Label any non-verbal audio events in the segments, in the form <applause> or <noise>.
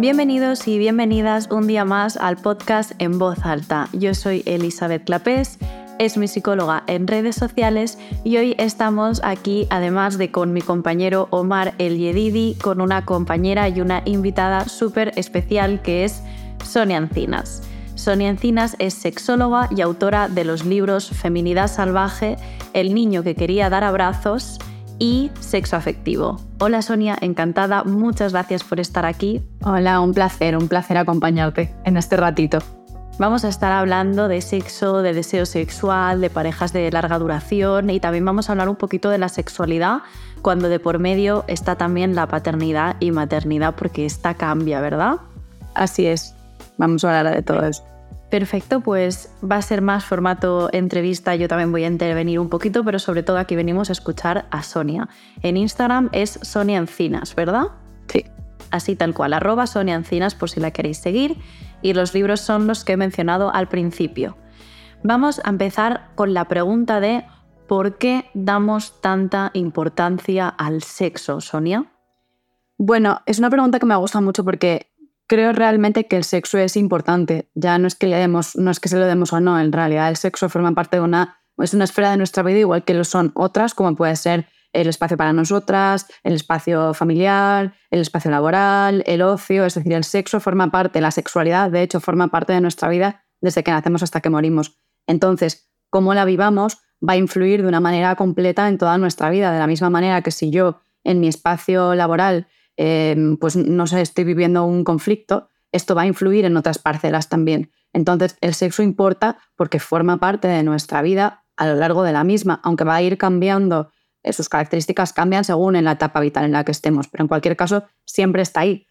Bienvenidos y bienvenidas un día más al podcast En Voz Alta. Yo soy Elizabeth Clapés, es mi psicóloga en redes sociales y hoy estamos aquí, además de con mi compañero Omar El Yedidi, con una compañera y una invitada súper especial que es Sonia Encinas. Sonia Encinas es sexóloga y autora de los libros Feminidad Salvaje, El niño que quería dar abrazos y sexo afectivo. Hola Sonia, encantada, muchas gracias por estar aquí. Hola, un placer, un placer acompañarte en este ratito. Vamos a estar hablando de sexo, de deseo sexual, de parejas de larga duración y también vamos a hablar un poquito de la sexualidad cuando de por medio está también la paternidad y maternidad porque esta cambia, ¿verdad? Así es, vamos a hablar de todo eso. Perfecto, pues va a ser más formato entrevista, yo también voy a intervenir un poquito, pero sobre todo aquí venimos a escuchar a Sonia. En Instagram es Sonia Encinas, ¿verdad? Sí. Así tal cual, arroba Sonia Encinas por si la queréis seguir, y los libros son los que he mencionado al principio. Vamos a empezar con la pregunta de ¿por qué damos tanta importancia al sexo, Sonia? Bueno, es una pregunta que me gusta mucho porque creo realmente que el sexo es importante. Ya no es que le demos, no es que se lo demos o no, en realidad el sexo forma parte de una, es una esfera de nuestra vida igual que lo son otras, como puede ser el espacio para nosotras, el espacio familiar, el espacio laboral, el ocio, es decir, el sexo forma parte, la sexualidad de hecho forma parte de nuestra vida desde que nacemos hasta que morimos. Entonces, cómo la vivamos va a influir de una manera completa en toda nuestra vida, de la misma manera que si yo en mi espacio laboral Em, pues no sé, estoy viviendo un conflicto, esto va a influir en otras parcelas también. Entonces, el sexo importa porque forma parte de nuestra vida a lo largo de la misma, aunque va a ir cambiando, eh, sus características cambian según en la etapa vital en la que estemos, pero en cualquier caso siempre está ahí.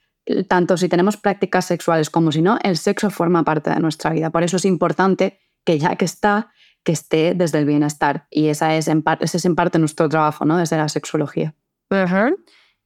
Tanto si tenemos prácticas sexuales como si no, el sexo forma parte de nuestra vida. Por eso es importante que ya que está, que esté desde el bienestar. Y esa es en ese es en parte nuestro trabajo, ¿no? Desde la sexología.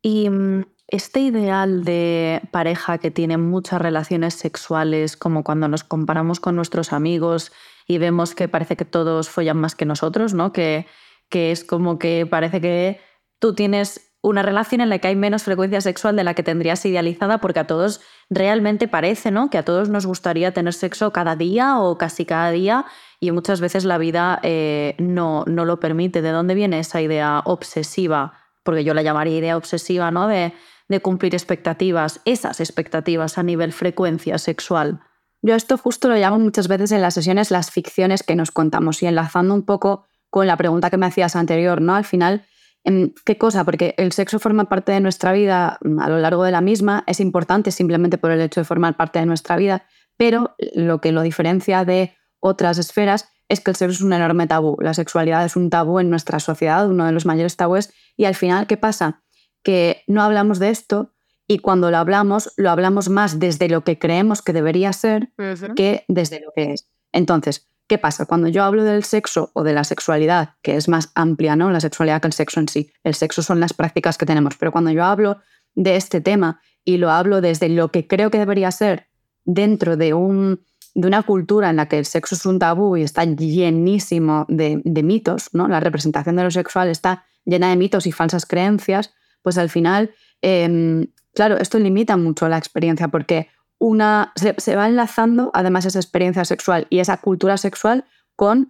Y mm, este ideal de pareja que tiene muchas relaciones sexuales, como cuando nos comparamos con nuestros amigos y vemos que parece que todos follan más que nosotros, ¿no? Que, que es como que parece que tú tienes una relación en la que hay menos frecuencia sexual de la que tendrías idealizada, porque a todos realmente parece, ¿no? Que a todos nos gustaría tener sexo cada día o casi cada día y muchas veces la vida eh, no, no lo permite. ¿De dónde viene esa idea obsesiva? Porque yo la llamaría idea obsesiva, ¿no? De de cumplir expectativas, esas expectativas a nivel frecuencia sexual. Yo esto justo lo llamo muchas veces en las sesiones las ficciones que nos contamos y enlazando un poco con la pregunta que me hacías anterior, ¿no? Al final, em, ¿qué cosa? Porque el sexo forma parte de nuestra vida mm, a lo largo de la misma, es importante simplemente por el hecho de formar parte de nuestra vida, pero lo que lo diferencia de otras esferas es que el sexo es un enorme tabú. La sexualidad es un tabú en nuestra sociedad, uno de los mayores tabúes, y al final, ¿qué pasa? Que no hablamos de esto y cuando lo hablamos, lo hablamos más desde lo que creemos que debería ser que desde lo que es. Entonces, ¿qué pasa? Cuando yo hablo del sexo o de la sexualidad, que es más amplia, ¿no? La sexualidad que el sexo en sí. El sexo son las prácticas que tenemos, pero cuando yo hablo de este tema y lo hablo desde lo que creo que debería ser dentro de, un, de una cultura en la que el sexo es un tabú y está llenísimo de, de mitos, ¿no? La representación de lo sexual está llena de mitos y falsas creencias, pues al final, em, claro, esto limita mucho la experiencia porque una, se, va enlazando además esa experiencia sexual y esa cultura sexual con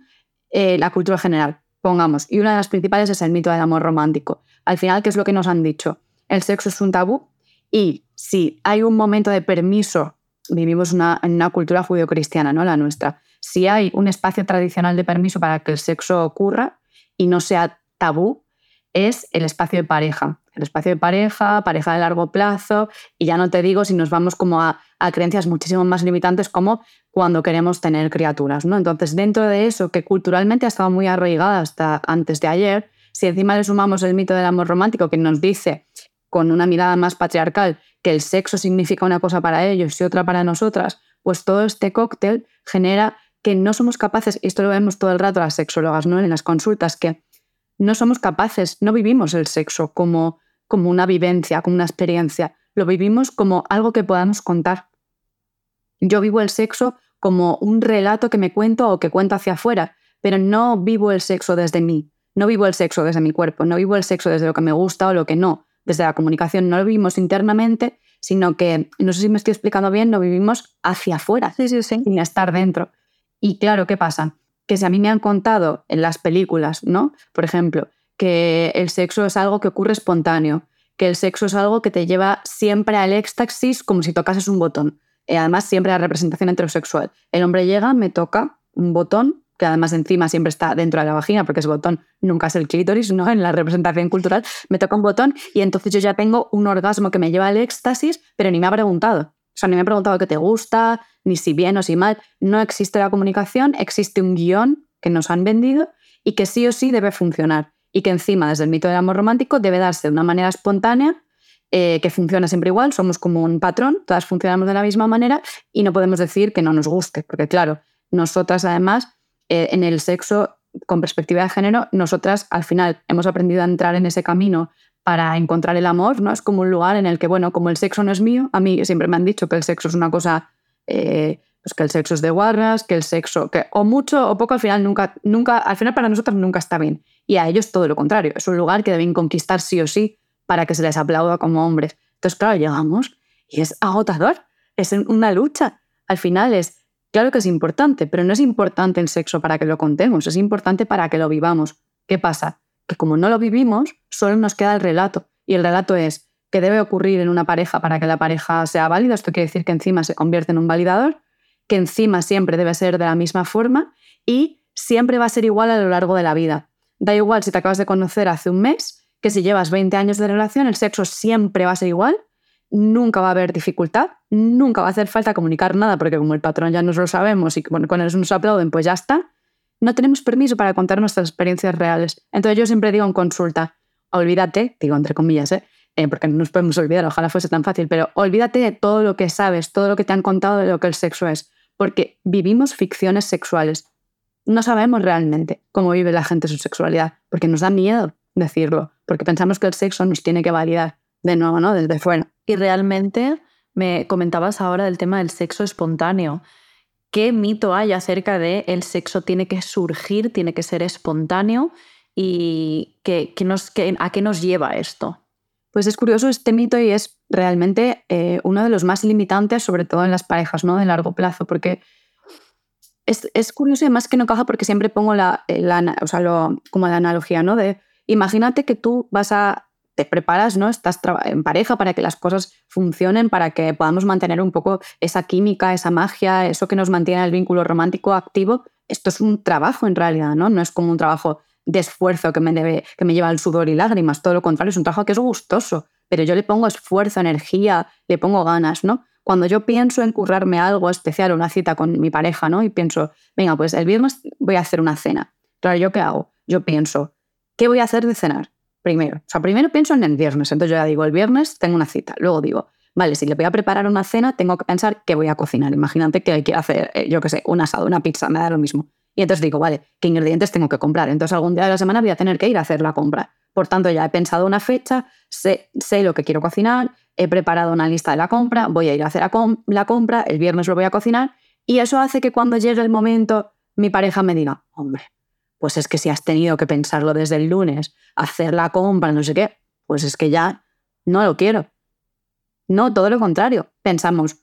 eh, la cultura general, pongamos. Y una de las principales es el mito del amor romántico. Al final, ¿qué es lo que nos han dicho? El sexo es un tabú y si hay un momento de permiso, vivimos una, en una cultura judio-cristiana, ¿no? La nuestra. Si hay un espacio tradicional de permiso para que el sexo ocurra y no sea tabú, es el espacio de pareja el espacio de pareja, pareja de largo plazo, y ya no te digo si nos vamos como a, creencias muchísimo más limitantes como cuando queremos tener criaturas. ¿no? Entonces, dentro de eso, que culturalmente ha estado muy arraigada hasta antes de ayer, si encima le sumamos el mito del amor romántico que nos dice con una mirada más patriarcal, que el sexo significa una cosa para ellos y otra para nosotras, pues todo este cóctel genera que no somos capaces, y esto lo vemos todo el rato las sexólogas, ¿no? En las consultas, que no somos capaces, no vivimos el sexo como, como una vivencia, como una experiencia, lo vivimos como algo que podamos contar. Yo vivo el sexo como un relato que me cuento o que cuento hacia afuera, pero no vivo el sexo desde mí, no vivo el sexo desde mi cuerpo, no vivo el sexo desde lo que me gusta o lo que no, desde la comunicación, no lo vivimos internamente, sino que, no sé si me estoy explicando bien, lo vivimos hacia afuera, sí, sí, sí. sin estar dentro. Y claro, ¿qué pasa? Que si a mí me han contado en las películas, ¿no? Por ejemplo, que el sexo es algo que ocurre espontáneo, que el sexo es algo que te lleva siempre al éxtasis como si tocases un botón. Y además, siempre la representación heterosexual. El hombre llega, me toca un botón, que además encima siempre está dentro de la vagina, porque ese botón nunca es el clítoris, ¿no? En la representación cultural, me toca un botón y entonces yo ya tengo un orgasmo que me lleva al éxtasis, pero ni me ha preguntado. O sea, ni me ha preguntado qué te gusta, ni si bien o si mal. No existe la comunicación, existe un guion que nos han vendido y que sí o sí debe funcionar y que encima desde el mito del amor romántico debe darse de una manera espontánea eh, que funciona siempre igual, somos como un patrón, todas funcionamos de la misma manera y no podemos decir que no nos guste, porque claro, nosotras además eh, en el sexo con perspectiva de género, nosotras al final hemos aprendido a entrar en ese camino para encontrar el amor, ¿no? Es como un lugar en el que, bueno, como el sexo no es mío, a mí siempre me han dicho que el sexo es una cosa eh, pues que el sexo es de guarras, que el sexo, que o mucho o poco al final nunca, nunca, al final para nosotros nunca está bien. Y a ellos todo lo contrario, es un lugar que deben conquistar sí o sí para que se les aplauda como hombres. Entonces, claro, llegamos y es agotador, es una lucha. Al final es, claro que es importante, pero no es importante el sexo para que lo contemos, es importante para que lo vivamos. ¿Qué pasa? Que como no lo vivimos, solo nos queda el relato. Y el relato es que debe ocurrir en una pareja para que la pareja sea válida. Esto quiere decir que encima se convierte en un validador que encima siempre debe ser de la misma forma y siempre va a ser igual a lo largo de la vida. Da igual si te acabas de conocer hace un mes, que si llevas 20 años de relación, el sexo siempre va a ser igual, nunca va a haber dificultad, nunca va a hacer falta comunicar nada, porque como el patrón ya nos lo sabemos y con eso nos aplauden, pues ya está. No tenemos permiso para contar nuestras experiencias reales. Entonces yo siempre digo en consulta, olvídate, digo entre comillas, ¿eh? Eh, porque no nos podemos olvidar, ojalá fuese tan fácil, pero olvídate de todo lo que sabes, todo lo que te han contado de lo que el sexo es porque vivimos ficciones sexuales. No sabemos realmente cómo vive la gente su sexualidad, porque nos da miedo decirlo, porque pensamos que el sexo nos tiene que validar de nuevo, ¿no? Desde fuera. Y realmente me comentabas ahora del tema del sexo espontáneo. ¿Qué mito hay acerca de el sexo tiene que surgir, tiene que ser espontáneo? ¿Y qué, a qué nos lleva esto? Pues es curioso este mito y es realmente eh, uno de los más limitantes, sobre todo en las parejas ¿no? de largo plazo, porque es, curioso y además que no caja porque siempre pongo la, o sea, como la analogía, ¿no? De imagínate que tú vas a, te preparas, ¿no? Estás en pareja para que las cosas funcionen, para que podamos mantener un poco esa química, esa magia, eso que nos mantiene el vínculo romántico activo. Esto es un trabajo en realidad, ¿no? No es como un trabajo de esfuerzo que me, debe, que me lleva al sudor y lágrimas, todo lo contrario, es un trabajo que es gustoso, pero yo le pongo esfuerzo, energía, le pongo ganas, ¿no? Cuando yo pienso en currarme algo especial, una cita con mi pareja, ¿no? Y pienso, venga, pues el viernes voy a hacer una cena. Claro, ¿yo qué hago? Yo pienso, ¿qué voy a hacer de cenar? Primero. O sea, primero pienso en el viernes. Entonces yo ya digo, el viernes tengo una cita. Luego digo, vale, si le voy a preparar una cena, tengo que pensar qué voy a cocinar. Imagínate que hay que hacer, eh, yo qué sé, un asado, una pizza, me da lo mismo. Y entonces digo, vale, ¿qué ingredientes tengo que comprar? Entonces algún día de la semana voy a tener que ir a hacer la compra. Por tanto, ya he pensado una fecha, sé, sé lo que quiero cocinar, he preparado una lista de la compra, voy a ir a hacer la, compra, el viernes lo voy a cocinar y eso hace que cuando llegue el momento mi pareja me diga, hombre, pues es que si has tenido que pensarlo desde el lunes, hacer la compra, no sé qué, pues es que ya no lo quiero. No, todo lo contrario. Pensamos,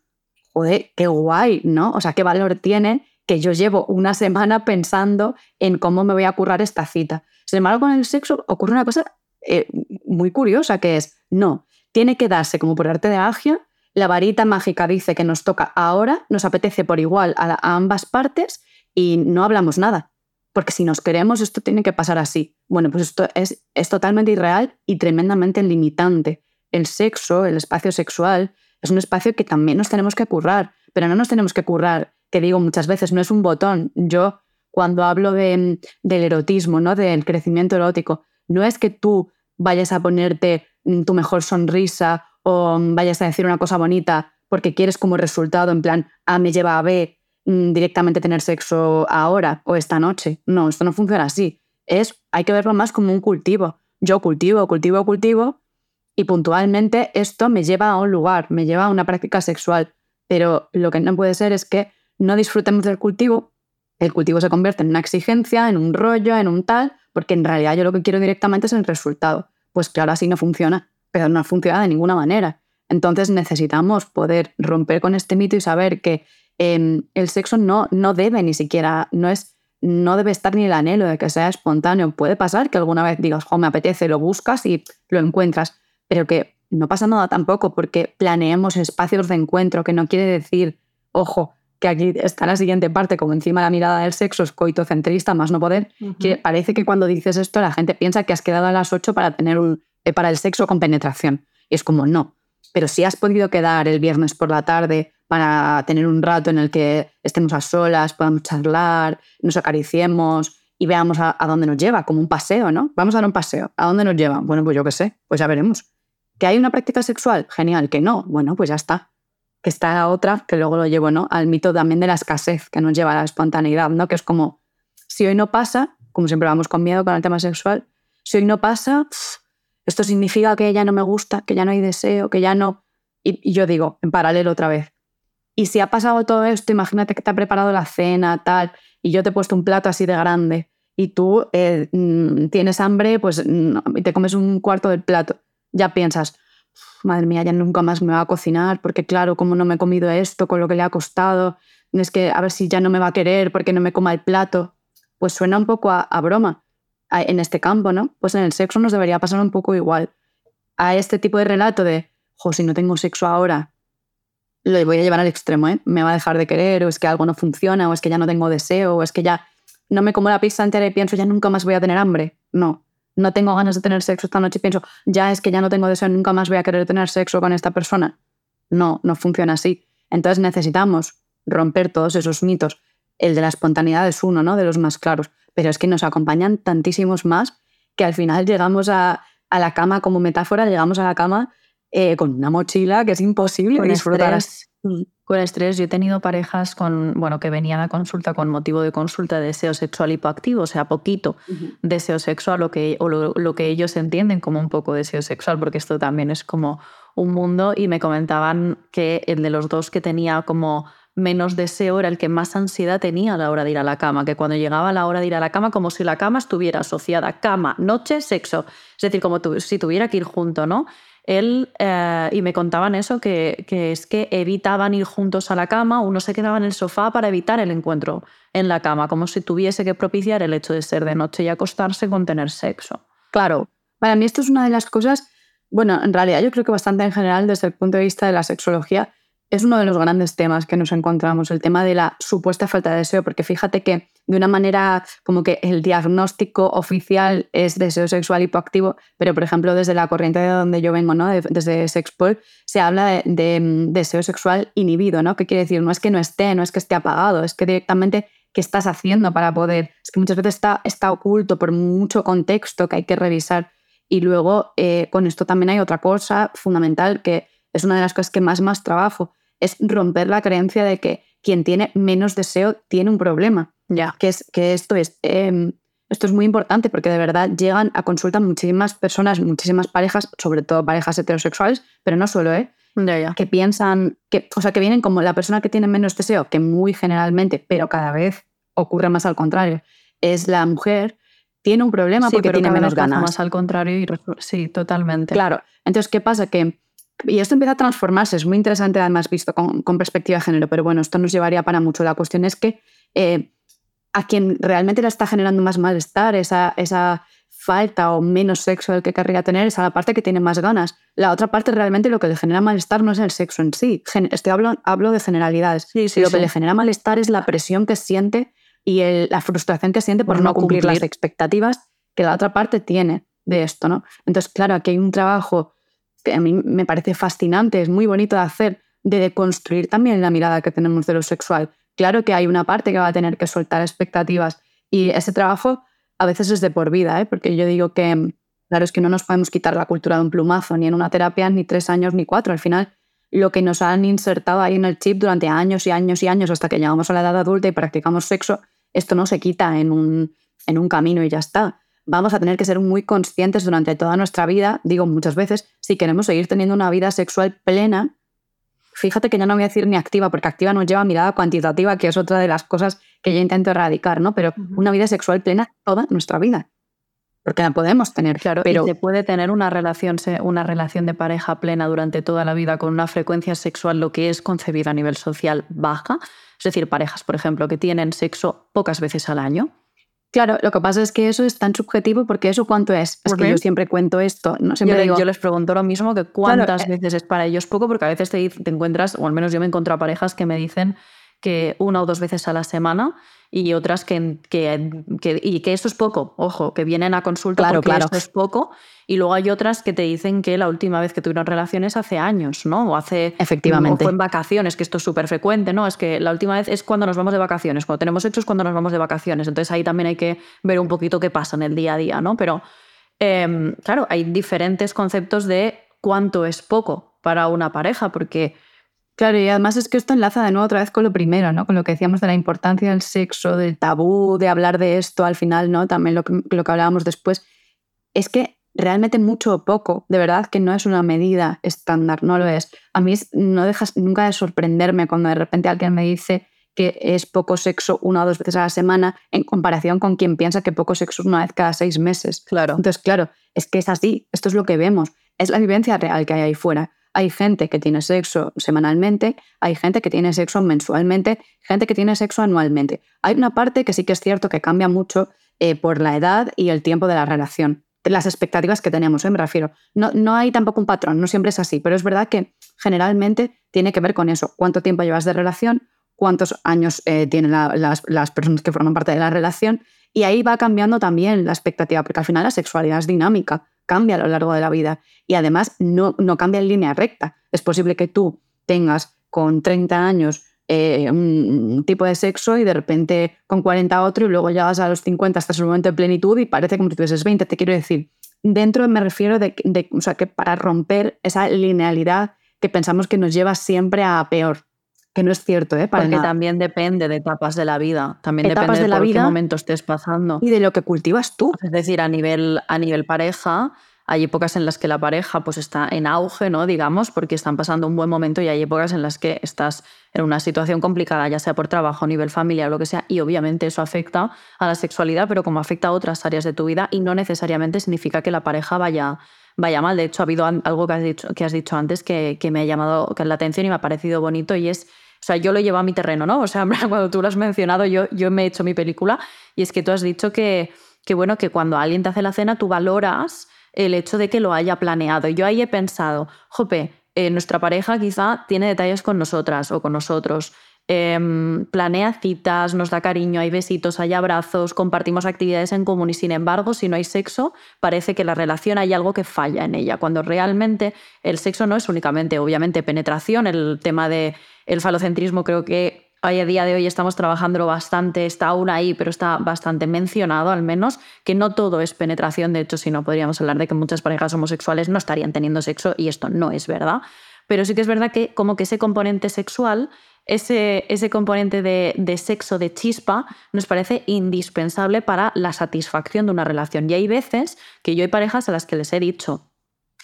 joder, qué guay, ¿no? O sea, qué valor tiene que yo llevo una semana pensando en cómo me voy a currar esta cita. Sin embargo, con el sexo ocurre una cosa eh, muy curiosa, que es, no, tiene que darse como por arte de magia, la varita mágica dice que nos toca ahora, nos apetece por igual a, ambas partes y no hablamos nada. Porque si nos queremos, esto tiene que pasar así. Bueno, pues esto es, es totalmente irreal y tremendamente limitante. El sexo, el espacio sexual, es un espacio que también nos tenemos que currar, pero no nos tenemos que currar que digo muchas veces, no es un botón. Yo, cuando hablo de, del erotismo, ¿no? del crecimiento erótico, no es que tú vayas a ponerte mm, tu mejor sonrisa o mm, vayas a decir una cosa bonita porque quieres como resultado, en plan, A me lleva a B, mm, directamente tener sexo ahora o esta noche. No, esto no funciona así. Es, hay que verlo más como un cultivo. Yo cultivo, cultivo, cultivo y puntualmente esto me lleva a un lugar, me lleva a una práctica sexual. Pero lo que no puede ser es que no disfrutemos del cultivo, el cultivo se convierte en una exigencia, en un rollo, en un tal, porque en realidad yo lo que quiero directamente es el resultado. Pues claro, así no funciona, pero no funciona de ninguna manera. Entonces necesitamos poder romper con este mito y saber que em, el sexo no, no debe ni siquiera, no es no debe estar ni el anhelo de que sea espontáneo. Puede pasar que alguna vez digas, jo, me apetece, lo buscas y lo encuentras, pero que no pasa nada tampoco porque planeemos espacios de encuentro, que no quiere decir, ojo, que aquí está la siguiente parte, como encima la mirada del sexo es coitocentrista, más no poder, que parece que cuando dices esto la gente piensa que has quedado a las 8 para, tener un, eh, para el sexo con penetración. Y es como, no. Pero si has podido quedar el viernes por la tarde para tener un rato en el que estemos a solas, podamos charlar, nos acariciemos y veamos a, dónde nos lleva, como un paseo, ¿no? Vamos a dar un paseo. ¿A dónde nos lleva? Bueno, pues yo qué sé, pues ya veremos. ¿Que hay una práctica sexual? Genial. ¿Que no? Bueno, pues ya está. Que está la otra, que luego lo llevo, ¿no? Al mito también de la escasez, que nos lleva a la espontaneidad, ¿no? Que es como, si hoy no pasa, como siempre vamos con miedo con el tema sexual, si hoy no pasa, esto significa que ya no me gusta, que ya no hay deseo, que ya no... y yo digo, en paralelo otra vez, y si ha pasado todo esto, imagínate que te ha preparado la cena, tal, y yo te he puesto un plato así de grande y tú eh, mm, tienes hambre, pues y te comes un cuarto del plato. Ya piensas, madre mía, ya nunca más me va a cocinar, porque claro, como no me he comido esto con lo que le ha costado, es que a ver si ya no me va a querer porque no me coma el plato. Pues suena un poco a, broma en este campo, ¿no? Pues en el sexo nos debería pasar un poco igual. A este tipo de relato de, jo, si no tengo sexo ahora, lo voy a llevar al extremo, ¿eh? Me va a dejar de querer, o es que algo no funciona, o es que ya no tengo deseo, o es que ya no me como la pizza entera y pienso, ya nunca más voy a tener hambre. No, no tengo ganas de tener sexo esta noche y pienso, ya es que ya no tengo deseo, nunca más voy a querer tener sexo con esta persona. No, no funciona así. Entonces necesitamos romper todos esos mitos. El de la espontaneidad es uno, ¿no? De los más claros. Pero es que nos acompañan tantísimos más que al final llegamos a, a la cama como metáfora, llegamos a la cama eh, con una mochila que es imposible con disfrutar. Estrés, mm. con estrés, yo he tenido parejas con, bueno, que venían a consulta con motivo de consulta de deseo sexual hipoactivo, o sea, poquito deseo sexual o, que, o lo, que ellos entienden como un poco deseo sexual, porque esto también es como un mundo y me comentaban que el de los dos que tenía como menos deseo era el que más ansiedad tenía a la hora de ir a la cama, que cuando llegaba la hora de ir a la cama, como si la cama estuviera asociada cama, noche, sexo, es decir, como si tuviera que ir junto, ¿no? Él, eh, y me contaban eso, que, es que evitaban ir juntos a la cama, uno se quedaba en el sofá para evitar el encuentro en la cama, como si tuviese que propiciar el hecho de ser de noche y acostarse con tener sexo. Claro, para mí esto es una de las cosas, bueno, en realidad yo creo que bastante en general desde el punto de vista de la sexología, es uno de los grandes temas que nos encontramos, el tema de la supuesta falta de deseo, porque fíjate que de una manera como que el diagnóstico oficial es deseo sexual hipoactivo, pero por ejemplo desde la corriente de donde yo vengo, ¿no? desde Sexpol, se habla de, mm, deseo sexual inhibido, ¿no? ¿Qué quiere decir? No es que no esté, no es que esté apagado, es que directamente qué estás haciendo para poder. Es que muchas veces está, está oculto por mucho contexto que hay que revisar. Y luego eh, con esto también hay otra cosa fundamental que es una de las cosas que más más trabajo, es romper la creencia de que quien tiene menos deseo tiene un problema. Ya. Que, es, que esto es... Em, esto es muy importante porque de verdad llegan a consulta muchísimas personas, muchísimas parejas, sobre todo parejas heterosexuales, pero no solo, ¿eh? Que piensan, que, o sea, que vienen como la persona que tiene menos deseo, que muy generalmente, pero cada vez ocurre más al contrario, es la mujer, tiene un problema porque tiene menos ganas. Más al contrario, y sí, totalmente. Claro. Entonces, ¿qué pasa? Que y esto empieza a transformarse, es muy interesante además visto con, perspectiva de género, pero bueno, esto nos llevaría para mucho. La cuestión es que eh, a quien realmente le está generando más malestar, esa, esa falta o menos sexo del que querría tener, es a la parte que tiene más ganas. La otra parte realmente lo que le genera malestar no es el sexo en sí. Estoy hablo, hablo de generalidades. Sí, sí, lo que le genera malestar es la presión que siente y la frustración que siente por, no cumplir, cumplir las expectativas que la otra parte tiene de esto, ¿no? Entonces, claro, aquí hay un trabajo que a mí me parece fascinante, es muy bonito de hacer, de deconstruir también la mirada que tenemos de lo sexual. Claro que hay una parte que va a tener que soltar expectativas y ese trabajo a veces es de por vida, ¿eh? porque yo digo que Claro, es que no nos podemos quitar la cultura de un plumazo, ni en una terapia, ni tres años, ni cuatro. Al final, lo que nos han insertado ahí en el chip durante años y años y años hasta que llegamos a la edad adulta y practicamos sexo, esto no se quita en un, en un camino y ya está. Vamos a tener que ser muy conscientes durante toda nuestra vida, digo muchas veces, si queremos seguir teniendo una vida sexual plena. Fíjate que ya no voy a decir ni activa, porque activa nos lleva a mirada cuantitativa, que es otra de las cosas que yo intento erradicar, ¿no? Pero una vida sexual plena toda nuestra vida porque la podemos tener. Claro, pero se puede tener una relación, una relación de pareja plena durante toda la vida con una frecuencia sexual, lo que es concebido a nivel social, baja. Es decir, parejas, por ejemplo, que tienen sexo pocas veces al año. Claro, lo que pasa es que eso es tan subjetivo porque eso cuánto es. Es que yo siempre cuento esto. ¿no? Siempre yo, les pregunto lo mismo que cuántas eh veces es para ellos poco, porque a veces te, te encuentras, o al menos yo me encuentro a parejas que me dicen que una o dos veces a la semana y otras que, que, y que esto es poco, ojo, que vienen a consulta claro, porque claro. esto es poco, y luego hay otras que te dicen que la última vez que tuvieron relaciones hace años, ¿no? O hace Efectivamente. O fue en vacaciones, que esto es súper frecuente, ¿no? Es que la última vez es cuando nos vamos de vacaciones, cuando tenemos es cuando nos vamos de vacaciones. Entonces ahí también hay que ver un poquito qué pasa en el día a día, ¿no? Pero eh, claro, hay diferentes conceptos de cuánto es poco para una pareja, porque Claro, y además es que esto enlaza de nuevo otra vez con lo primero, ¿no? Con lo que decíamos de la importancia del sexo, del tabú, de hablar de esto al final, ¿no? También lo que, lo que hablábamos después. Es que realmente mucho o poco, de verdad que no es una medida estándar, no lo es. A mí no dejas nunca de sorprenderme cuando de repente alguien me dice que es poco sexo una o dos veces a la semana en comparación con quien piensa que poco sexo es una vez cada seis meses. Claro. Entonces, claro, es que es así, esto es lo que vemos, es la vivencia real que hay ahí fuera. Hay gente que tiene sexo semanalmente, hay gente que tiene sexo mensualmente, gente que tiene sexo anualmente. Hay una parte que sí que es cierto que cambia mucho eh, por la edad y el tiempo de la relación. Las expectativas que tenemos, ¿eh? me refiero. No, no hay tampoco un patrón, no siempre es así, pero es verdad que generalmente tiene que ver con eso. ¿Cuánto tiempo llevas de relación? ¿Cuántos años eh, tienen la, las, las personas que forman parte de la relación? Y ahí va cambiando también la expectativa, porque al final la sexualidad es dinámica cambia a lo largo de la vida y además no, no cambia en línea recta. Es posible que tú tengas con 30 años eh, un tipo de sexo y de repente con 40 otro y luego llegas a los 50 hasta el momento de plenitud y parece como si tuvieses 20. Te quiero decir, dentro me refiero de, de o sea, que para romper esa linealidad que pensamos que nos lleva siempre a peor. Que no es cierto, ¿eh? Para Porque nada. también depende de etapas de la vida. También Etapas depende de la por vida qué momento estés pasando. Y de lo que cultivas tú. Es decir, a nivel, a nivel pareja, hay épocas en las que la pareja pues, está en auge, ¿no? digamos, porque están pasando un buen momento y hay épocas en las que estás en una situación complicada, ya sea por trabajo, a nivel familiar, lo que sea, y obviamente eso afecta a la sexualidad, pero como afecta a otras áreas de tu vida y no necesariamente significa que la pareja vaya, vaya mal. De hecho, ha habido algo que has dicho, que has dicho antes que, me ha llamado la atención y me ha parecido bonito y es o sea, yo lo llevo a mi terreno, ¿no? O sea, <laughs> cuando tú lo has mencionado, yo, yo me he hecho mi película y es que tú has dicho que, que, bueno, que cuando alguien te hace la cena, tú valoras el hecho de que lo haya planeado. Yo ahí he pensado, jope, eh, nuestra pareja quizá tiene detalles con nosotras o con nosotros. Eh, planea citas, nos da cariño, hay besitos, hay abrazos, compartimos actividades en común y sin embargo, si no hay sexo, parece que la relación hay algo que falla en ella, cuando realmente el sexo no es únicamente, obviamente, penetración, el tema de el falocentrismo creo que hoy a día de hoy estamos trabajándolo bastante, está aún ahí, pero está bastante mencionado al menos, que no todo es penetración, de hecho si no podríamos hablar de que muchas parejas homosexuales no estarían teniendo sexo y esto no es verdad, pero sí que es verdad que como que ese componente sexual, ese, ese componente de, de sexo, de chispa, nos parece indispensable para la satisfacción de una relación. Y hay veces que yo hay parejas a las que les he dicho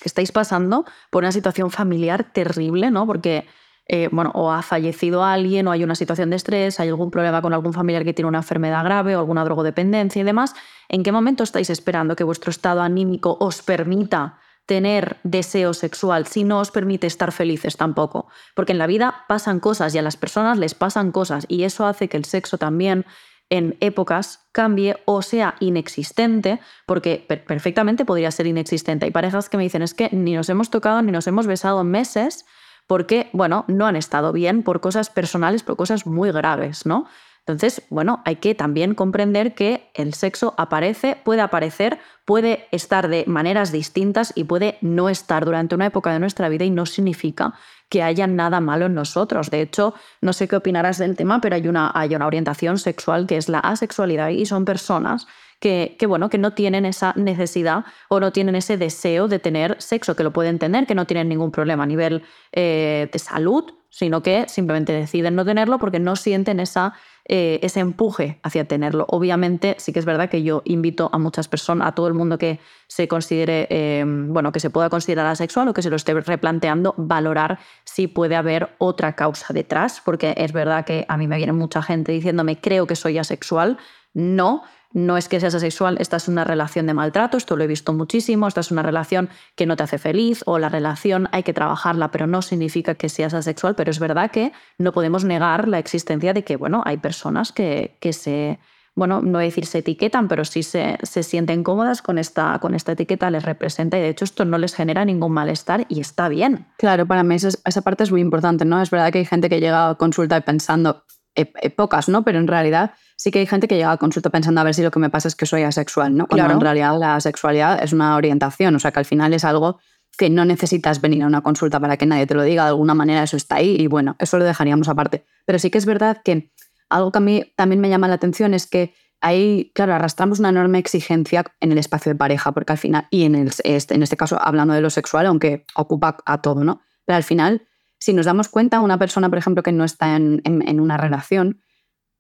que estáis pasando por una situación familiar terrible, ¿no? Porque eh, bueno, o ha fallecido alguien, o hay una situación de estrés, hay algún problema con algún familiar que tiene una enfermedad grave o alguna drogodependencia y demás, ¿en qué momento estáis esperando que vuestro estado anímico os permita tener deseo sexual si no os permite estar felices tampoco? Porque en la vida pasan cosas y a las personas les pasan cosas y eso hace que el sexo también en épocas cambie o sea inexistente, porque per perfectamente podría ser inexistente. Hay parejas que me dicen es que ni nos hemos tocado ni nos hemos besado en meses porque, bueno, no han estado bien por cosas personales, por cosas muy graves, ¿no? Entonces, bueno, hay que también comprender que el sexo aparece, puede aparecer, puede estar de maneras distintas y puede no estar durante una época de nuestra vida y no significa que haya nada malo en nosotros. De hecho, no sé qué opinarás del tema, pero hay una, hay una orientación sexual que es la asexualidad y son personas que, bueno, que no tienen esa necesidad o no tienen ese deseo de tener sexo, que lo pueden tener, que no tienen ningún problema a nivel eh, de salud, sino que simplemente deciden no tenerlo porque no sienten esa, eh, ese empuje hacia tenerlo. Obviamente, sí que es verdad que yo invito a muchas personas, a todo el mundo que se considere, em, bueno, que se pueda considerar asexual o que se lo esté replanteando, valorar si puede haber otra causa detrás, porque es verdad que a mí me viene mucha gente diciéndome creo que soy asexual. No, no es que seas asexual, esta es una relación de maltrato, esto lo he visto muchísimo, esta es una relación que no te hace feliz o la relación hay que trabajarla, pero no significa que seas asexual, pero es verdad que no podemos negar la existencia de que, bueno, hay personas que, que se, bueno, no decir se etiquetan, pero sí se, se, sienten cómodas con esta, con esta etiqueta, les representa y de hecho esto no les genera ningún malestar y está bien. Claro, para mí esa, esa parte es muy importante, ¿no? Es verdad que hay gente que llega a consulta pensando, eh, pocas, ¿no? Pero en realidad sí que hay gente que llega a consulta pensando a ver si lo que me pasa es que soy asexual, ¿no? Cuando en realidad la sexualidad es una orientación, o sea que al final es algo que no necesitas venir a una consulta para que nadie te lo diga, de alguna manera eso está ahí y bueno, eso lo dejaríamos aparte. Pero sí que es verdad que algo que a mí también me llama la atención es que ahí, claro, arrastramos una enorme exigencia en el espacio de pareja, porque al final, y en, este, en este caso hablando de lo sexual, aunque ocupa a todo, ¿no? Pero al final, si nos damos cuenta, una persona, por ejemplo, que no está en, en una relación,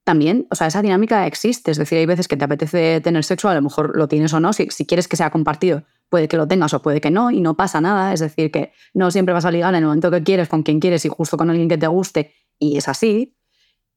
también, o sea, esa dinámica existe. Es decir, hay veces que te apetece tener sexo, a lo mejor lo tienes o no. Si, si, quieres que sea compartido, puede que lo tengas o puede que no, y no pasa nada. Es decir, que no siempre vas a ligar en el momento que quieres, con quien quieres y justo con alguien que te guste, y es así.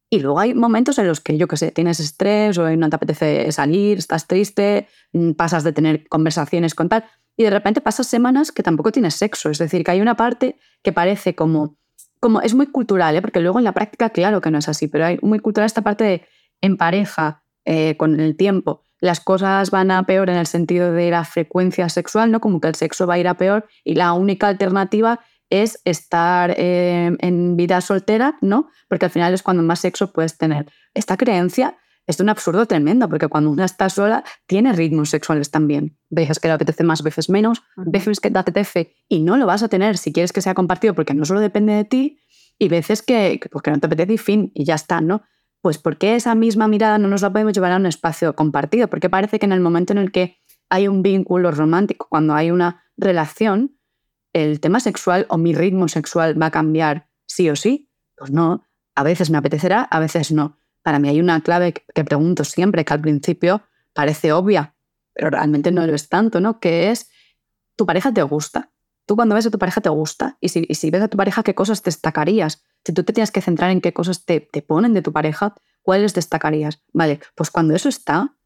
Y luego hay momentos en los que, yo qué sé, tienes estrés o no te apetece salir, estás triste, mm, pasas de tener conversaciones con tal, y de repente pasas semanas que tampoco tienes sexo. Es decir, que hay una parte que parece como como es muy cultural, ¿eh? porque luego en la práctica claro que no es así, pero hay muy cultural esta parte de en pareja, eh, con el tiempo, las cosas van a peor en el sentido de la frecuencia sexual, ¿no? Como que el sexo va a ir a peor y la única alternativa es estar eh, en vida soltera, ¿no? Porque al final es cuando más sexo puedes tener. Esta creencia es un absurdo tremendo, porque cuando una está sola, tiene ritmos sexuales también. Veces que le apetece más, veces menos, veces que te apetece y no lo vas a tener si quieres que sea compartido, porque no solo depende de ti, y veces que, porque no te apetece y fin, y ya está, ¿no? Pues ¿por qué esa misma mirada no nos la podemos llevar a un espacio compartido? Porque parece que en el momento en el que hay un vínculo romántico, cuando hay una relación, el tema sexual o mi ritmo sexual va a cambiar sí o sí. Pues no, a veces me apetecerá, a veces no. Para mí hay una clave que pregunto siempre, que al principio parece obvia, pero realmente no lo es tanto, ¿no? Que es, ¿tu pareja te gusta? Tú cuando ves a tu pareja te gusta. Y si, ves a tu pareja, ¿qué cosas destacarías? Si tú te tienes que centrar en qué cosas te, te ponen de tu pareja, ¿cuáles destacarías? Vale, pues cuando eso está,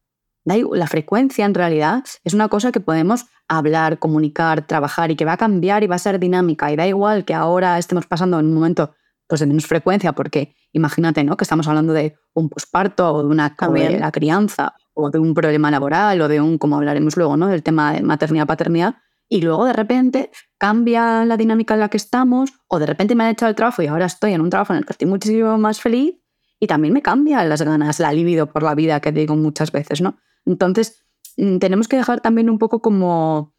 la frecuencia en realidad es una cosa que podemos hablar, comunicar, trabajar y que va a cambiar y va a ser dinámica. Y da igual que ahora estemos pasando en un momento pues de menos frecuencia, porque imagínate, ¿no? Que estamos hablando de un posparto o de una de la crianza o de un problema laboral o de un, como hablaremos luego, ¿no? Del tema de maternidad-paternidad. Y luego de repente cambia la dinámica en la que estamos o de repente me han echado el trabajo y ahora estoy en un trabajo en el que estoy muchísimo más feliz y también me cambian las ganas, la libido por la vida que digo muchas veces, ¿no? Entonces, mm, tenemos que dejar también un poco como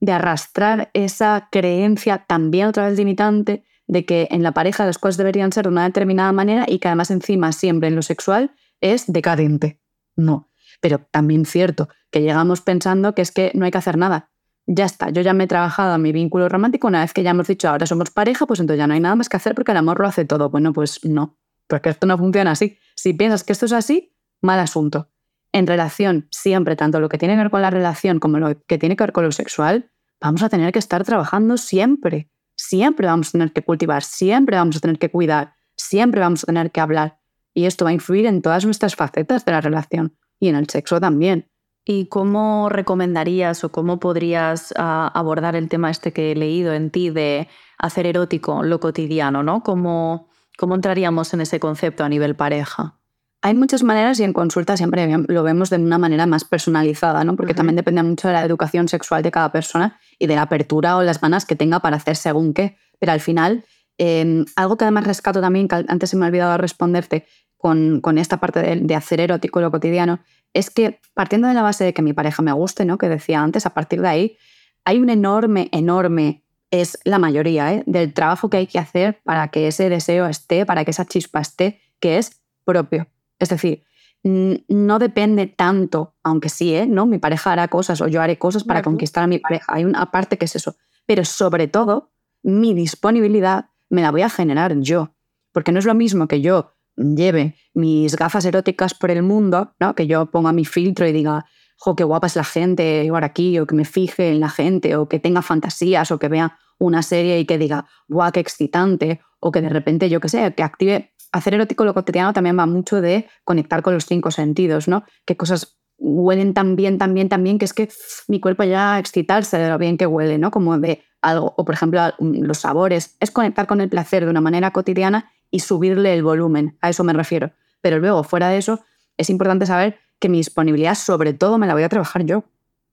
de arrastrar esa creencia también otra vez limitante de que en la pareja las cosas deberían ser de una determinada manera y que además encima siempre en lo sexual es decadente. No. Pero también cierto que llegamos pensando que es que no hay que hacer nada. Ya está, yo ya me he trabajado a mi vínculo romántico, una vez que ya hemos dicho ahora somos pareja, pues entonces ya no hay nada más que hacer porque el amor lo hace todo. Bueno, pues no, porque esto no funciona así. Si piensas que esto es así, mal asunto. En relación, siempre, tanto lo que tiene que ver con la relación como lo que tiene que ver con lo sexual, vamos a tener que estar trabajando siempre siempre vamos a tener que cultivar, siempre vamos a tener que cuidar, siempre vamos a tener que hablar. Y esto va a influir en todas nuestras facetas de la relación y en el sexo también. ¿Y cómo recomendarías o cómo podrías ah, abordar el tema este que he leído en ti de hacer erótico lo cotidiano, ¿no? ¿Cómo, ¿Cómo entraríamos en ese concepto a nivel pareja? Hay muchas maneras y en consulta siempre lo vemos de una manera más personalizada, ¿no? Porque también depende mucho de la educación sexual de cada persona y de la apertura o las ganas que tenga para hacer según qué. Pero al final, em, algo que además rescato también, que antes se me ha olvidado responderte con, con esta parte de, hacer erótico lo cotidiano, es que partiendo de la base de que mi pareja me guste, ¿no? Que decía antes, a partir de ahí, hay un enorme, enorme, es la mayoría, ¿eh? del trabajo que hay que hacer para que ese deseo esté, para que esa chispa esté, que es propio. Es decir, no depende tanto, aunque sí, ¿eh? ¿no? Mi pareja hará cosas o yo haré cosas para conquistar a mi pareja. Hay una parte que es eso. Pero sobre todo, mi disponibilidad me la voy a generar yo. Porque no es lo mismo que yo lleve mis gafas eróticas por el mundo, ¿no? que yo ponga mi filtro y diga, jo, qué guapa es la gente, igual aquí, o que me fije en la gente, o que tenga fantasías, o que vea una serie y que diga, guau, qué excitante, o que de repente, yo qué sé, que active. Hacer erótico lo cotidiano también va mucho de conectar con los cinco sentidos, ¿no? Qué cosas huelen tan bien, tan bien, tan bien, que es que mi cuerpo ya excitarse de lo bien que huele, ¿no? Como de algo, o por ejemplo, los sabores. Es conectar con el placer de una manera cotidiana y subirle el volumen, a eso me refiero. Pero luego, fuera de eso, es importante saber que mi disponibilidad sobre todo me la voy a trabajar yo.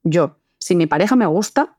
Yo. Si mi pareja me gusta,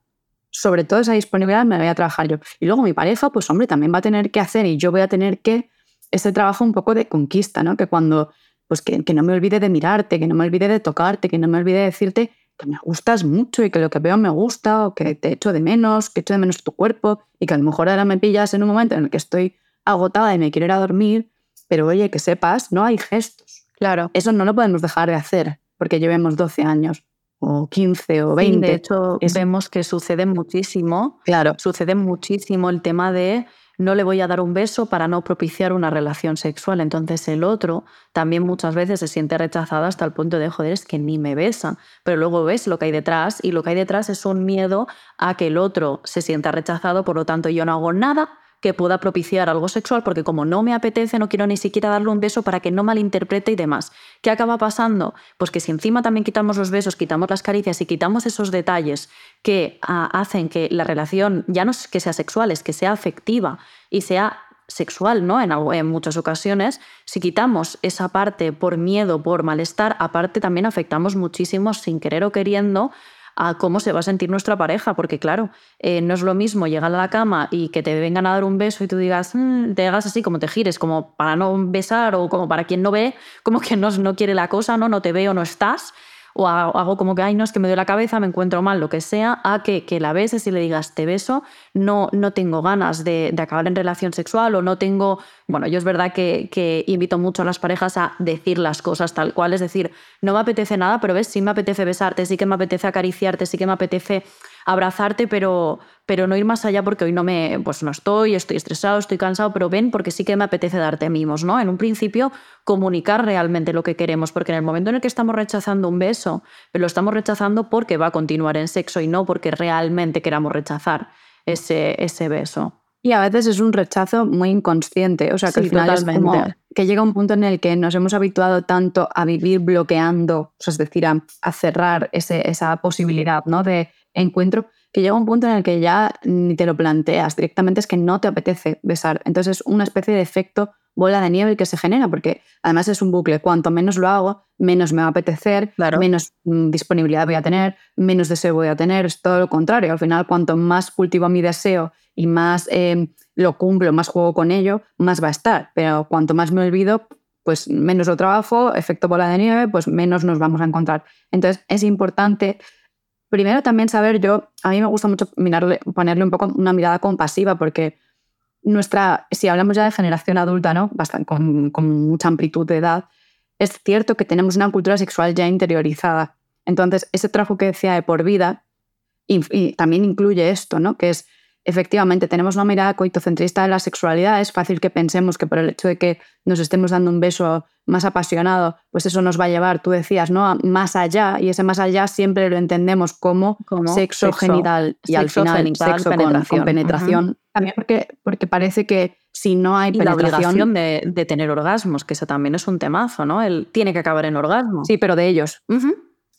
sobre todo esa disponibilidad me la voy a trabajar yo. Y luego mi pareja, pues hombre, también va a tener que hacer y yo voy a tener que ese trabajo un poco de conquista, ¿no? Que cuando, pues que, no me olvide de mirarte, que no me olvide de tocarte, que no me olvide de decirte que me gustas mucho y que lo que veo me gusta o que te echo de menos, que echo de menos tu cuerpo y que a lo mejor ahora me pillas en un momento en el que estoy agotada y me quiero ir a dormir, pero oye, que sepas, no hay gestos Claro. Eso no lo podemos dejar de hacer porque llevemos 12 años o 15 o 20. de hecho, vemos que sucede muchísimo. Claro. Sucede muchísimo el tema de no le voy a dar un beso para no propiciar una relación sexual. Entonces el otro también muchas veces se siente rechazado hasta el punto de, joder, es que ni me besa. Pero luego ves lo que hay detrás y lo que hay detrás es un miedo a que el otro se sienta rechazado, por lo tanto yo no hago nada que pueda propiciar algo sexual, porque como no me apetece, no quiero ni siquiera darle un beso para que no malinterprete y demás. ¿Qué acaba pasando? Pues que si encima también quitamos los besos, quitamos las caricias y quitamos esos detalles que ah, hacen que la relación ya no es que sea sexual, es que sea afectiva y sea sexual, ¿no? En, en muchas ocasiones, si quitamos esa parte por miedo, por malestar, aparte también afectamos muchísimo sin querer o queriendo a cómo se va a sentir nuestra pareja, porque claro, eh, no es lo mismo llegar a la cama y que te vengan a dar un beso y tú digas, mm", te hagas así, como te gires, como para no besar o como para quien no ve, como que no, no quiere la cosa, ¿no? no te ve o no estás o hago como que, ay, no, es que me doy la cabeza, me encuentro mal, lo que sea, a que, que la beses y le digas, te beso, no, no tengo ganas de, acabar en relación sexual o no tengo, bueno, yo es verdad que, que, invito mucho a las parejas a decir las cosas tal cual, es decir, no me apetece nada, pero ves, sí me apetece besarte, sí que me apetece acariciarte, sí que me apetece abrazarte, pero, pero no ir más allá porque hoy no me, pues no estoy, estoy estresado, estoy cansado, pero ven porque sí que me apetece darte mimos, ¿no? En un principio, comunicar realmente lo que queremos, porque en el momento en el que estamos rechazando un beso, lo estamos rechazando porque va a continuar en sexo y no porque realmente queramos rechazar ese, ese beso. Y a veces es un rechazo muy inconsciente, o sea que al final es como que llega un punto en el que nos hemos habituado tanto a vivir bloqueando, o sea, es decir, a, cerrar ese, esa posibilidad ¿no? de encuentro, que llega un punto en el que ya ni te lo planteas, directamente es que no te apetece besar. Entonces es una especie de efecto bola de nieve que se genera, porque además es un bucle. Cuanto menos lo hago, menos me va a apetecer, menos mm, disponibilidad voy a tener, menos deseo voy a tener. Es todo lo contrario. Al final, cuanto más cultivo mi deseo y más em, lo cumplo, más juego con ello, más va a estar. Pero cuanto más me olvido, pues menos lo trabajo, efecto bola de nieve, pues menos nos vamos a encontrar. Entonces es importante Primero también saber yo, a mí me gusta mucho mirarle, ponerle un poco una mirada compasiva porque nuestra, si hablamos ya de generación adulta, ¿no? Bastante, con, con mucha amplitud de edad, es cierto que tenemos una cultura sexual ya interiorizada. Entonces, ese trabajo que decía de por vida y, también incluye esto, ¿no? Que es efectivamente tenemos una mirada coitocentrista de la sexualidad, es fácil que pensemos que por el hecho de que nos estemos dando un beso más apasionado, pues eso nos va a llevar, tú decías, ¿no? más allá, y ese más allá siempre lo entendemos como, sexo, genital y al final sexo penetración. Con, penetración. También porque, porque parece que si no hay penetración... la obligación de, tener orgasmos, que eso también es un temazo, ¿no? Él tiene que acabar en orgasmo. Sí, pero de ellos.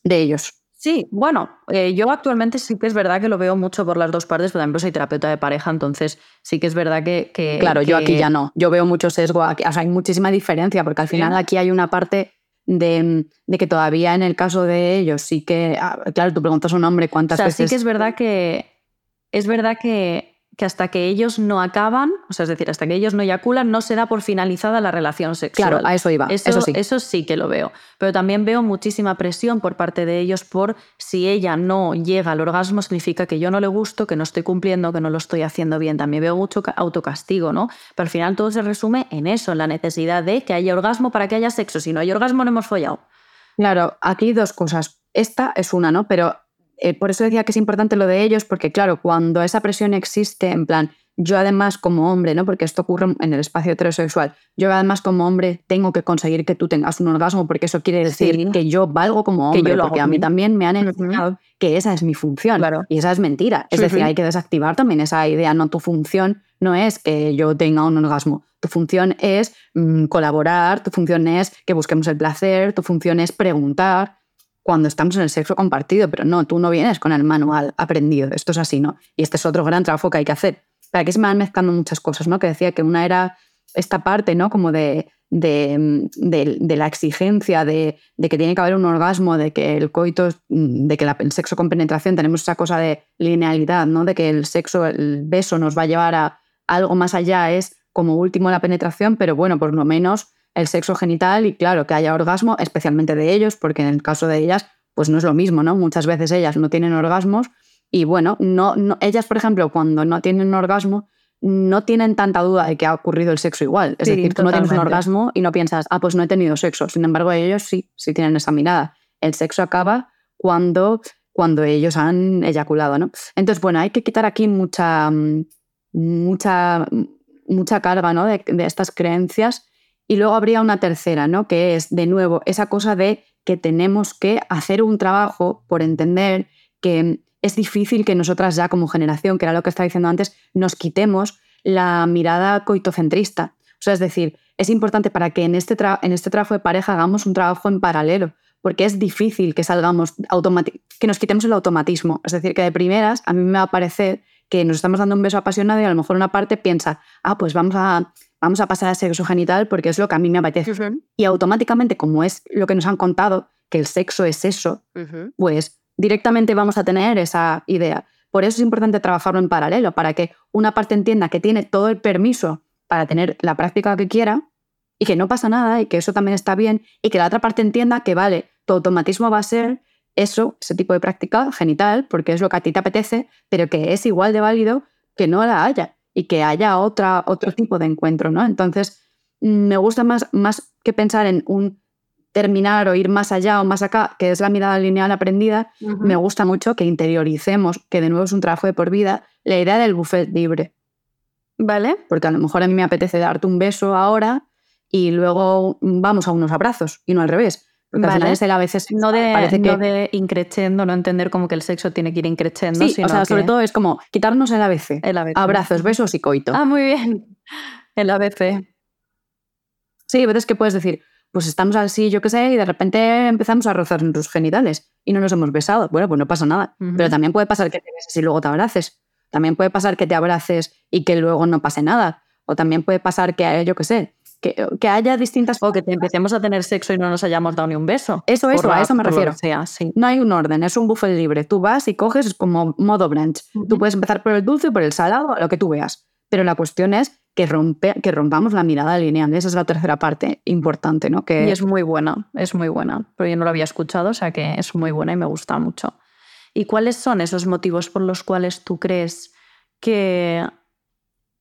De ellos. Sí, bueno, eh, yo actualmente sí que es verdad que lo veo mucho por las dos partes, pero también soy terapeuta de pareja, entonces sí que es verdad que... claro, yo aquí ya no, yo veo mucho sesgo, aquí, o sea, hay muchísima diferencia, porque al final aquí hay una parte de, que todavía en el caso de ellos sí que, ah, claro, tú preguntas a un hombre cuántas o sea, veces... Sí que es verdad que... Es verdad que que hasta que ellos no acaban, o sea, es decir, hasta que ellos no eyaculan, no se da por finalizada la relación sexual. Claro, a eso iba. Eso, sí. Eso sí que lo veo. Pero también veo muchísima presión por parte de ellos por si ella no llega al orgasmo, significa que yo no le gusto, que no estoy cumpliendo, que no lo estoy haciendo bien. También veo mucho autocastigo, ¿no? Pero al final todo se resume en eso, en la necesidad de que haya orgasmo para que haya sexo. Si no hay orgasmo, no hemos follado. Claro, aquí dos cosas. Esta es una, ¿no? Pero eh, por eso decía que es importante lo de ellos, porque claro, cuando esa presión existe, en plan, yo además como hombre, ¿no? Porque esto ocurre en el espacio heterosexual, yo además como hombre tengo que conseguir que tú tengas un orgasmo, porque eso quiere decir que yo valgo como hombre, porque a mí también me han enseñado que esa es mi función. Y esa es mentira. Es decir, hay que desactivar también esa idea, no tu función no es que yo tenga un orgasmo. Tu función es mm, colaborar, tu función es que busquemos el placer, tu función es preguntar, cuando estamos en el sexo compartido, pero no, tú no vienes con el manual aprendido, esto es así, ¿no? Y este es otro gran trabajo que hay que hacer. Para que se me van mezclando muchas cosas, ¿no? Que decía que una era esta parte, ¿no? Como de, de, la exigencia de, que tiene que haber un orgasmo, de que el coito, de que el sexo con penetración tenemos esa cosa de linealidad, ¿no? De que el sexo, el beso nos va a llevar a algo más allá, es como último la penetración, pero bueno, por lo menos el sexo genital y claro, que haya orgasmo, especialmente de ellos, porque en el caso de ellas, pues no es lo mismo, ¿no? Muchas veces ellas no tienen orgasmos y bueno, no, ellas, por ejemplo, cuando no tienen orgasmo, no tienen tanta duda de que ha ocurrido el sexo igual. Es decir, tú no tienes un orgasmo y no piensas, ah, pues no he tenido sexo. Sin embargo, ellos sí, sí tienen esa mirada. El sexo acaba cuando, cuando ellos han eyaculado, ¿no? Entonces, bueno, hay que quitar aquí mucha, mucha, mucha carga ¿no? de, de estas creencias y luego habría una tercera, ¿no? Que es, de nuevo, esa cosa de que tenemos que hacer un trabajo por entender que es difícil que nosotras ya como generación, que era lo que estaba diciendo antes, nos quitemos la mirada coitocentrista. O sea, es decir, es importante para que en este, en este trabajo de pareja hagamos un trabajo en paralelo, porque es difícil que salgamos que nos quitemos el automatismo. Es decir, que de primeras a mí me va a parecer que nos estamos dando un beso apasionado y a lo mejor una parte piensa, ah, pues vamos a vamos a pasar a sexo genital porque es lo que a mí me apetece. Y automáticamente, como es lo que nos han contado, que el sexo es eso, pues directamente vamos a tener esa idea. Por eso es importante trabajarlo en paralelo, para que una parte entienda que tiene todo el permiso para tener la práctica que quiera y que no pasa nada y que eso también está bien y que la otra parte entienda que, vale, tu automatismo va a ser eso, ese tipo de práctica genital, porque es lo que a ti te apetece, pero que es igual de válido que no la haya y que haya otra, otro tipo de encuentro, ¿no? Entonces, me gusta más, más que pensar en un terminar o ir más allá o más acá, que es la mirada lineal aprendida, me gusta mucho que interioricemos, que de nuevo es un trabajo de por vida, la idea del buffet libre. ¿Vale? Porque a lo mejor a mí me apetece darte un beso ahora y luego vamos a unos abrazos y no al revés. Porque al final a veces no de, parece no de increchendo, no entender como que el sexo tiene que ir increchendo. Sí, o sea, sobre todo es como quitarnos el ABC. El ABC. Abrazos, besos y coito. Ah, muy bien. El ABC. Sí, a veces que puedes decir, pues estamos así, yo qué sé, y de repente empezamos a rozar nuestros genitales y no nos hemos besado. Bueno, pues no pasa nada. Pero también puede pasar que te beses y luego te abraces. También puede pasar que te abraces y que luego no pase nada. O también puede pasar que, yo qué sé, que, haya distintas... O que empecemos a tener sexo y no nos hayamos dado ni un beso. Eso, eso, a eso me refiero. Sea, sí. No hay un orden, es un buffet libre. Tú vas y coges como modo brunch. Tú puedes empezar por el dulce, por el salado, lo que tú veas. Pero la cuestión es que, rompe, que rompamos la mirada lineal. Esa es la tercera parte importante, ¿no? Que... Y es muy buena, es muy buena. Pero yo no lo había escuchado, o sea que es muy buena y me gusta mucho. ¿Y cuáles son esos motivos por los cuales tú crees que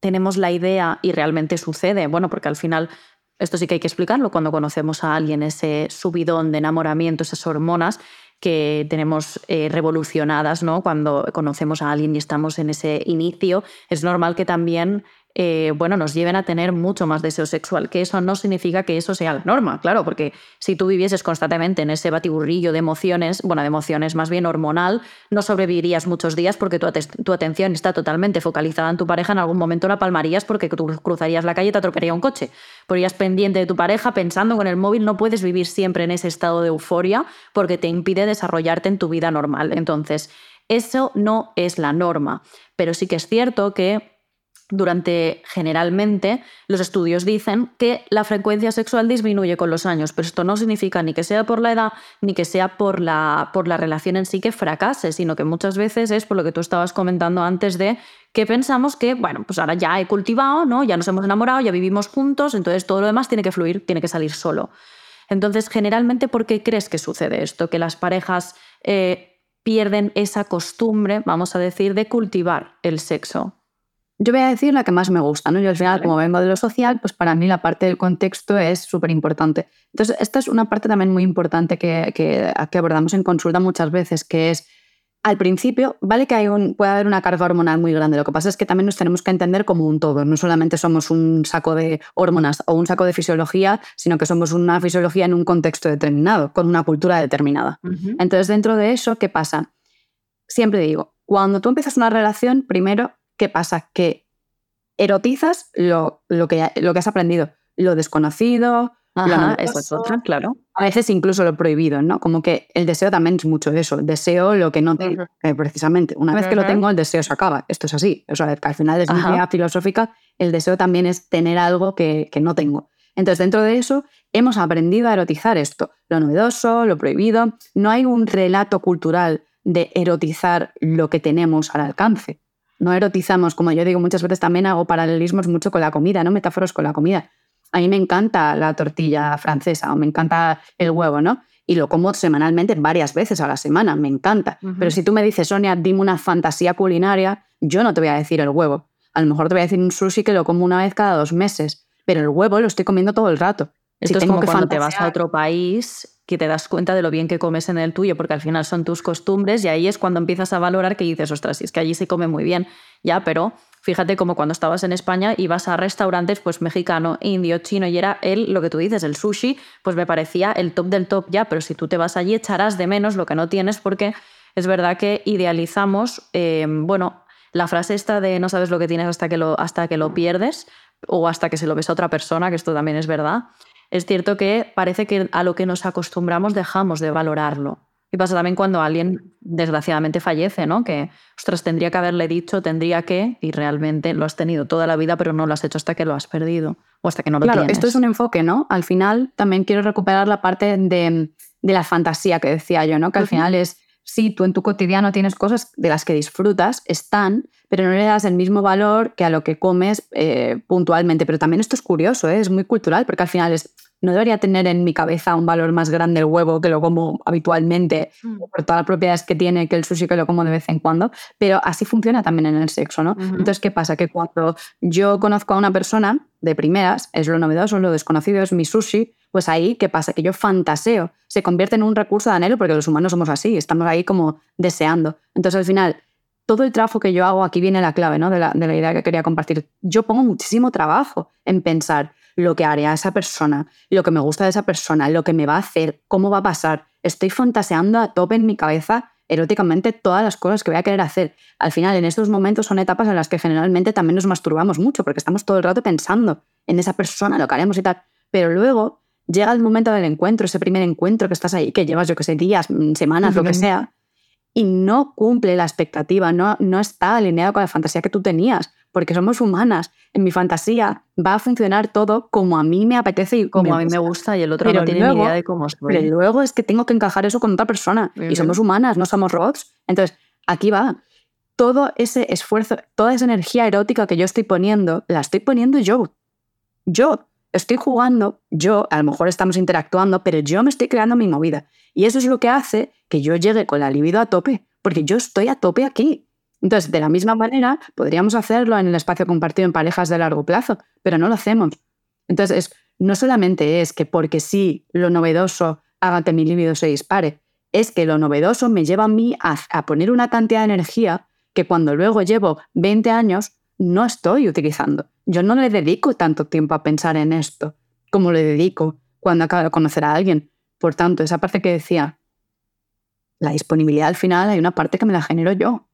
tenemos la idea y realmente sucede. Bueno, porque al final esto sí que hay que explicarlo cuando conocemos a alguien, ese subidón de enamoramiento, esas hormonas que tenemos eh, revolucionadas, ¿no? Cuando conocemos a alguien y estamos en ese inicio, es normal que también eh, bueno, nos lleven a tener mucho más deseo sexual, que eso no significa que eso sea la norma, claro, porque si tú vivieses constantemente en ese batiburrillo de emociones, bueno, de emociones más bien hormonal, no sobrevivirías muchos días porque tu, atención está totalmente focalizada en tu pareja, en algún momento la palmarías porque tú cruzarías la calle y te atropellaría un coche. Podrías pendiente de tu pareja, pensando con el móvil, no puedes vivir siempre en ese estado de euforia porque te impide desarrollarte en tu vida normal. Entonces, eso no es la norma, pero sí que es cierto que durante generalmente los estudios dicen que la frecuencia sexual disminuye con los años, pero esto no significa ni que sea por la edad ni que sea por la, por la relación en sí que fracase, sino que muchas veces es por lo que tú estabas comentando antes de que pensamos que, bueno, pues ahora ya he cultivado, ¿no? Ya nos hemos enamorado, ya vivimos juntos, entonces todo lo demás tiene que fluir, tiene que salir solo. Entonces, generalmente, ¿por qué crees que sucede esto? Que las parejas eh, pierden esa costumbre, vamos a decir, de cultivar el sexo. Yo voy a decir la que más me gusta, ¿no? Yo al final, como vengo de lo social, pues para mí la parte del contexto es súper importante. Entonces, esta es una parte también muy importante que, que, que, abordamos en consulta muchas veces, que es, al principio, vale que hay un, puede haber una carga hormonal muy grande, lo que pasa es que también nos tenemos que entender como un todo, no solamente somos un saco de hormonas o un saco de fisiología, sino que somos una fisiología en un contexto determinado, con una cultura determinada. Entonces, dentro de eso, ¿qué pasa? Siempre digo, cuando tú empiezas una relación, primero ¿qué pasa? Que erotizas lo, lo, que, lo que has aprendido, lo desconocido. Ajá, eso es otra, claro. A veces incluso lo prohibido, ¿no? Como que el deseo también es mucho eso. El deseo lo que no tengo, precisamente. Una vez que lo tengo, el deseo se acaba. Esto es así. O sea, que al final es una idea filosófica. El deseo también es tener algo que, que no tengo. Entonces, dentro de eso, hemos aprendido a erotizar esto. Lo novedoso, lo prohibido. No hay un relato cultural de erotizar lo que tenemos al alcance no erotizamos, como yo digo muchas veces también hago paralelismos mucho con la comida, ¿no? Metáforos con la comida. A mí me encanta la tortilla francesa o me encanta el huevo, ¿no? Y lo como semanalmente varias veces a la semana, me encanta. Pero si tú me dices, Sonia, dime una fantasía culinaria, yo no te voy a decir el huevo. A lo mejor te voy a decir un sushi que lo como una vez cada dos meses, pero el huevo lo estoy comiendo todo el rato. Esto es como cuando te vas a otro país que te das cuenta de lo bien que comes en el tuyo, porque al final son tus costumbres y ahí es cuando empiezas a valorar que dices, ostras, es que allí se come muy bien, ya, pero fíjate como cuando estabas en España y vas a restaurantes pues mexicano, indio, chino y era él, lo que tú dices, el sushi, pues me parecía el top del top ya, pero si tú te vas allí echarás de menos lo que no tienes porque es verdad que idealizamos, eh, bueno, la frase esta de no sabes lo que tienes hasta que lo, hasta que lo pierdes o hasta que se lo ves a otra persona, que esto también es verdad, es cierto que parece que a lo que nos acostumbramos dejamos de valorarlo. Y pasa también cuando alguien desgraciadamente fallece, ¿no? Que, ostras, tendría que haberle dicho, tendría que, y realmente lo has tenido toda la vida, pero no lo has hecho hasta que lo has perdido o hasta que no lo claro, tienes. esto es un enfoque, ¿no? Al final también quiero recuperar la parte de, la fantasía que decía yo, ¿no? Que al final es, sí, tú en tu cotidiano tienes cosas de las que disfrutas, están, pero no le das el mismo valor que a lo que comes eh, puntualmente. Pero también esto es curioso, ¿eh? es muy cultural, porque al final es, no debería tener en mi cabeza un valor más grande el huevo que lo como habitualmente, mm. por todas las propiedades que tiene, que el sushi que lo como de vez en cuando, pero así funciona también en el sexo, ¿no? Entonces, ¿qué pasa? Que cuando yo conozco a una persona de primeras, es lo novedoso, lo desconocido, es mi sushi, pues ahí, ¿qué pasa? Que yo fantaseo, se convierte en un recurso de anhelo porque los humanos somos así, estamos ahí como deseando. Entonces, al final, todo el trabajo que yo hago, aquí viene la clave ¿no? de, la, de la idea que quería compartir. Yo pongo muchísimo trabajo en pensar lo que haré a esa persona, lo que me gusta de esa persona, lo que me va a hacer, cómo va a pasar. Estoy fantaseando a tope en mi cabeza eróticamente todas las cosas que voy a querer hacer. Al final, en estos momentos son etapas en las que generalmente también nos masturbamos mucho, porque estamos todo el rato pensando en esa persona, lo que haremos y tal. Pero luego llega el momento del encuentro, ese primer encuentro que estás ahí, que llevas, yo que sé, días, mm, semanas, lo que sea, y no cumple la expectativa, no, no está alineado con la fantasía que tú tenías, porque somos humanas. En mi fantasía va a funcionar todo como a mí me apetece y como a mí me gusta y el otro no tiene ni idea de cómo soy. Pero luego es que tengo que encajar eso con otra persona y somos humanas, no somos robots. Entonces, aquí va. Todo ese esfuerzo, toda esa energía erótica que yo estoy poniendo, la estoy poniendo yo. Yo estoy jugando, yo, a lo mejor estamos interactuando, pero yo me estoy creando mi movida. Y eso es lo que hace que yo llegue con la libido a tope, porque yo estoy a tope aquí. Entonces, de la misma manera, podríamos hacerlo en el espacio compartido en parejas de largo plazo, pero no lo hacemos. Entonces, no solamente es que porque sí lo novedoso haga que mi libido se dispare, es que lo novedoso me lleva a mí a, a poner una cantidad de energía que cuando luego llevo 20 años no estoy utilizando. Yo no le dedico tanto tiempo a pensar en esto como le dedico cuando acabo de conocer a alguien. Por tanto, esa parte que decía, la disponibilidad al final hay una parte que me la genero yo.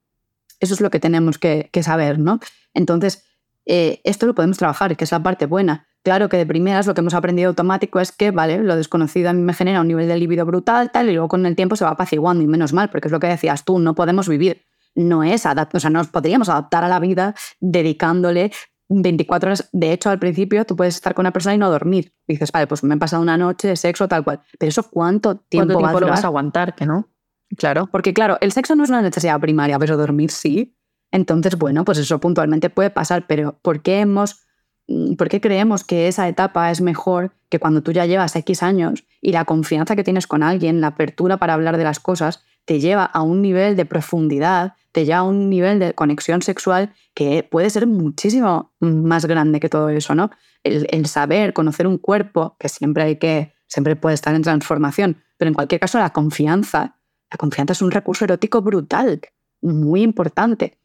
Eso es lo que tenemos que, saber, ¿no? Entonces, eh, esto lo podemos trabajar, que es la parte buena. Claro que de primeras lo que hemos aprendido automático es que, vale, lo desconocido a mí me genera un nivel de libido brutal, tal, y luego con el tiempo se va apaciguando, y menos mal, porque es lo que decías tú, no podemos vivir no es adaptar, o sea, nos podríamos adaptar a la vida dedicándole 24 horas. De hecho, al principio tú puedes estar con una persona y no dormir. dices, vale, pues me he pasado una noche de sexo, tal cual. Pero eso, ¿cuánto tiempo, ¿Cuánto lo vas a aguantar? Que no. Claro. Porque, claro, el sexo no es una necesidad primaria, pero dormir sí. Entonces, bueno, pues eso puntualmente puede pasar, pero ¿por qué hemos Mm, ¿por qué creemos que esa etapa es mejor que cuando tú ya llevas X años y la confianza que tienes con alguien, la apertura para hablar de las cosas, te lleva a un nivel de profundidad, te lleva a un nivel de conexión sexual que puede ser muchísimo más grande que todo eso, ¿no? El, saber, conocer un cuerpo, que siempre hay que, siempre puede estar en transformación, pero en cualquier caso la confianza, la confianza es un recurso erótico brutal, muy importante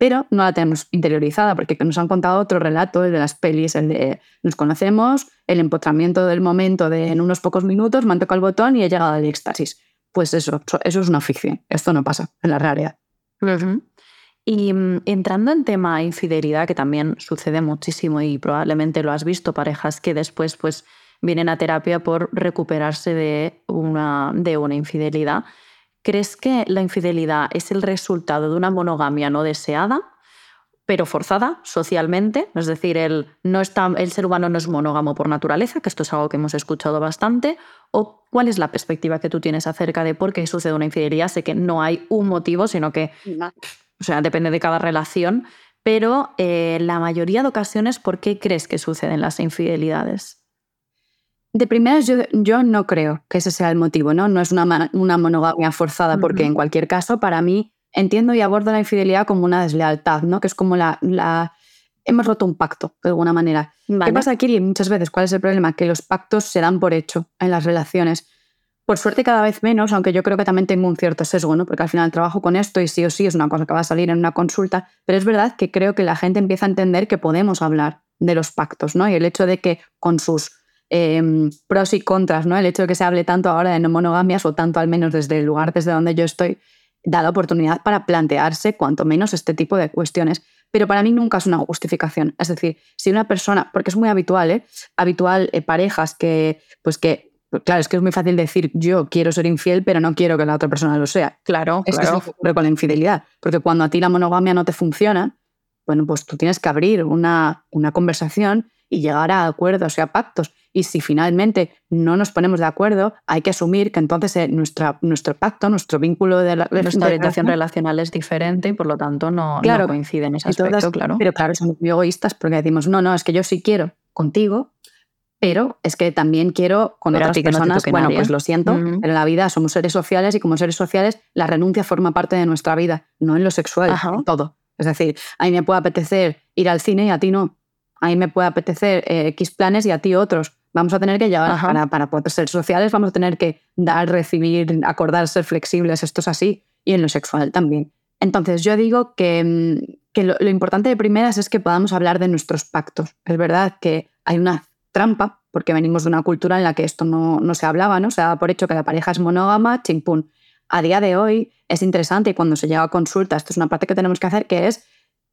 pero no la tenemos interiorizada porque nos han contado otro relato, el de las pelis, el de nos conocemos, el empotramiento del momento de en unos pocos minutos me han tocado el botón y he llegado al éxtasis. Pues eso, eso es una ficción, esto no pasa en la realidad. Y mm, entrando en tema infidelidad, que también sucede muchísimo y probablemente lo has visto, parejas que después pues vienen a terapia por recuperarse de una, de una infidelidad. ¿Crees que la infidelidad es el resultado de una monogamia no deseada, pero forzada socialmente? Es decir, el, no está, el ser humano no es monógamo por naturaleza, que esto es algo que hemos escuchado bastante. ¿O cuál es la perspectiva que tú tienes acerca de por qué sucede una infidelidad? Sé que no hay un motivo, sino que o sea, depende de cada relación. Pero eh, la mayoría de ocasiones, ¿por qué crees que suceden las infidelidades? De primeras, yo, no creo que ese sea el motivo, ¿no? No es una, una monogamia forzada, porque en cualquier caso, para mí, entiendo y abordo la infidelidad como una deslealtad, ¿no? Que es como la. la... Hemos roto un pacto, de alguna manera. ¿Qué pasa aquí? Muchas veces, ¿cuál es el problema? Que los pactos se dan por hecho en las relaciones. Por suerte, cada vez menos, aunque yo creo que también tengo un cierto sesgo, ¿no? Porque al final trabajo con esto y sí o sí es una cosa que va a salir en una consulta. Pero es verdad que creo que la gente empieza a entender que podemos hablar de los pactos, ¿no? Y el hecho de que con sus Em, pros y contras, ¿no? El hecho de que se hable tanto ahora de no monogamias o tanto al menos desde el lugar desde donde yo estoy, da la oportunidad para plantearse cuanto menos este tipo de cuestiones. Pero para mí nunca es una justificación. Es decir, si una persona, porque es muy habitual, ¿eh? Habitual eh, parejas que, pues que, claro, es que es muy fácil decir yo quiero ser infiel, pero no quiero que la otra persona lo sea. Claro, es claro. que es con la infidelidad. Porque cuando a ti la monogamia no te funciona, bueno, pues tú tienes que abrir una, una conversación y llegar a acuerdos y a pactos. Y si finalmente no nos ponemos de acuerdo, hay que asumir que entonces eh, nuestra, nuestro pacto, nuestro vínculo de la nuestra orientación relacional es diferente y por lo tanto no, claro, coincide en ese aspecto, claro. Pero claro, somos muy egoístas porque decimos, no, no, es que yo sí quiero contigo, pero es que también quiero con otras personas. bueno, pues lo siento, pero en la vida somos seres sociales y como seres sociales la renuncia forma parte de nuestra vida, no en lo sexual, en todo. Es decir, a mí me puede apetecer ir al cine y a ti no. A mí me puede apetecer eh, X planes y a ti otros vamos a tener que llevar, para, para, poder ser sociales, vamos a tener que dar, recibir, acordar, ser flexibles, esto es así, y en lo sexual también. Entonces yo digo que, mm, que lo, importante de primeras es que podamos hablar de nuestros pactos. Es verdad que hay una trampa, porque venimos de una cultura en la que esto no, no se hablaba, ¿no? Se daba por hecho que la pareja es monógama, pum. A día de hoy es interesante y cuando se llega a consulta, esto es una parte que tenemos que hacer, que es,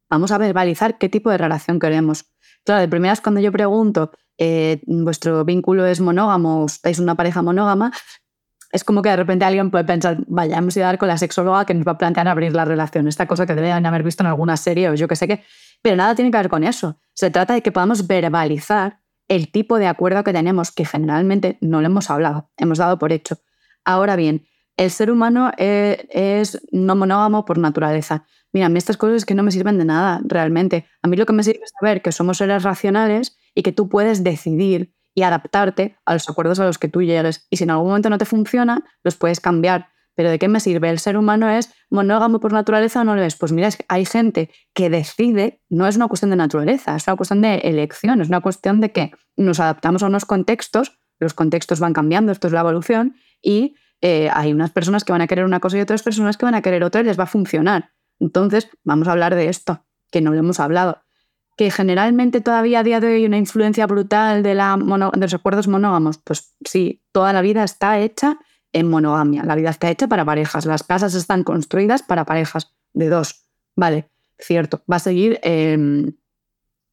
vamos a verbalizar qué tipo de relación queremos. Claro, de primeras cuando yo pregunto, eh, vuestro vínculo es monógamo, estáis una pareja monógama, es como que de repente alguien puede pensar, vaya, hemos ido a dar con la sexóloga que nos va a plantear abrir la relación, esta cosa que deben haber visto en alguna serie o yo que sé qué. Pero nada tiene que ver con eso. Se trata de que podamos verbalizar el tipo de acuerdo que tenemos, que generalmente no lo hemos hablado, hemos dado por hecho. Ahora bien, el ser humano eh, es no monógamo por naturaleza. Mira, a mí estas cosas que no me sirven de nada realmente. A mí lo que me sirve es saber que somos seres racionales y que tú puedes decidir y adaptarte a los acuerdos a los que tú llegues. Y si en algún momento no te funciona, los puedes cambiar. Pero ¿de qué me sirve? ¿El ser humano es monógamo por naturaleza o no lo es? Pues mira, hay gente que decide, no es una cuestión de naturaleza, es una cuestión de elección, es una cuestión de que nos adaptamos a unos contextos, los contextos van cambiando, esto es la evolución, y eh, hay unas personas que van a querer una cosa y otras personas que van a querer otra y les va a funcionar. Entonces, vamos a hablar de esto, que no lo hemos hablado que generalmente todavía a día de hoy hay una influencia brutal de, la de los acuerdos monógamos, pues sí, toda la vida está hecha en monogamia, la vida está hecha para parejas, las casas están construidas para parejas de dos, vale, cierto, va a seguir, em,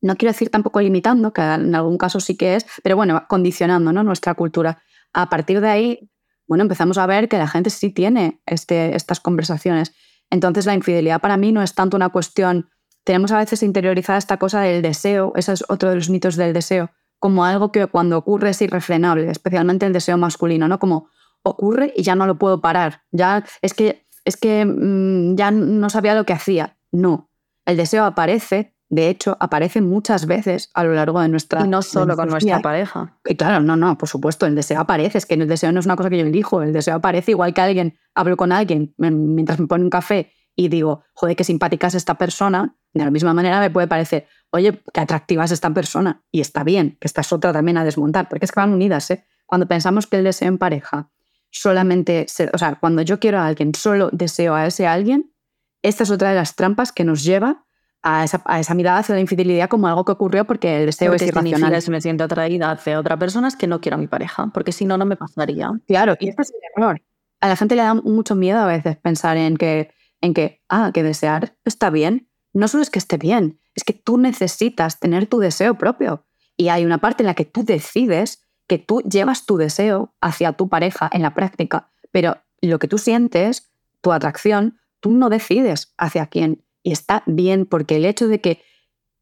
no quiero decir tampoco limitando, que en algún caso sí que es, pero bueno, condicionando ¿no? nuestra cultura. A partir de ahí, bueno, empezamos a ver que la gente sí tiene este, estas conversaciones Entonces la infidelidad para mí no es tanto una cuestión, tenemos a veces interiorizada esta cosa del deseo, ese es otro de los mitos del deseo, como algo que cuando ocurre es irrefrenable, especialmente el deseo masculino, ¿no? Como ocurre y ya no lo puedo parar, ya es que, es que mm, ya no sabía lo que hacía. No, el deseo aparece, de hecho, aparece muchas veces a lo largo de nuestra Y no solo con nuestra pareja. Y claro, no, no, por supuesto, el deseo aparece, es que el deseo no es una cosa que yo elijo, el deseo aparece igual que alguien, hablo con alguien mientras me pone un café y digo, joder, qué simpática es esta persona, de la misma manera me puede parecer, oye, qué atractiva es esta persona, y está bien, que esta es otra también a desmontar, porque es que van unidas, ¿eh? Cuando pensamos que el deseo en pareja solamente, o sea, cuando yo quiero a alguien, solo deseo a ese alguien, esta es otra de las trampas que nos lleva a esa, mirada hacia la infidelidad como algo que ocurrió porque el deseo es irracional. Si me siento atraída hacia otra persona es que no quiero a mi pareja, porque si no, no me pasaría. Claro, y este es el error. A la gente le da mucho miedo a veces pensar en que, en que, ah, que desear está bien. No solo es que esté bien, es que tú necesitas tener tu deseo propio. Y hay una parte en la que tú decides que tú llevas tu deseo hacia tu pareja en la práctica, pero lo que tú sientes, tu atracción, tú no decides hacia quién. Y está bien porque el hecho de que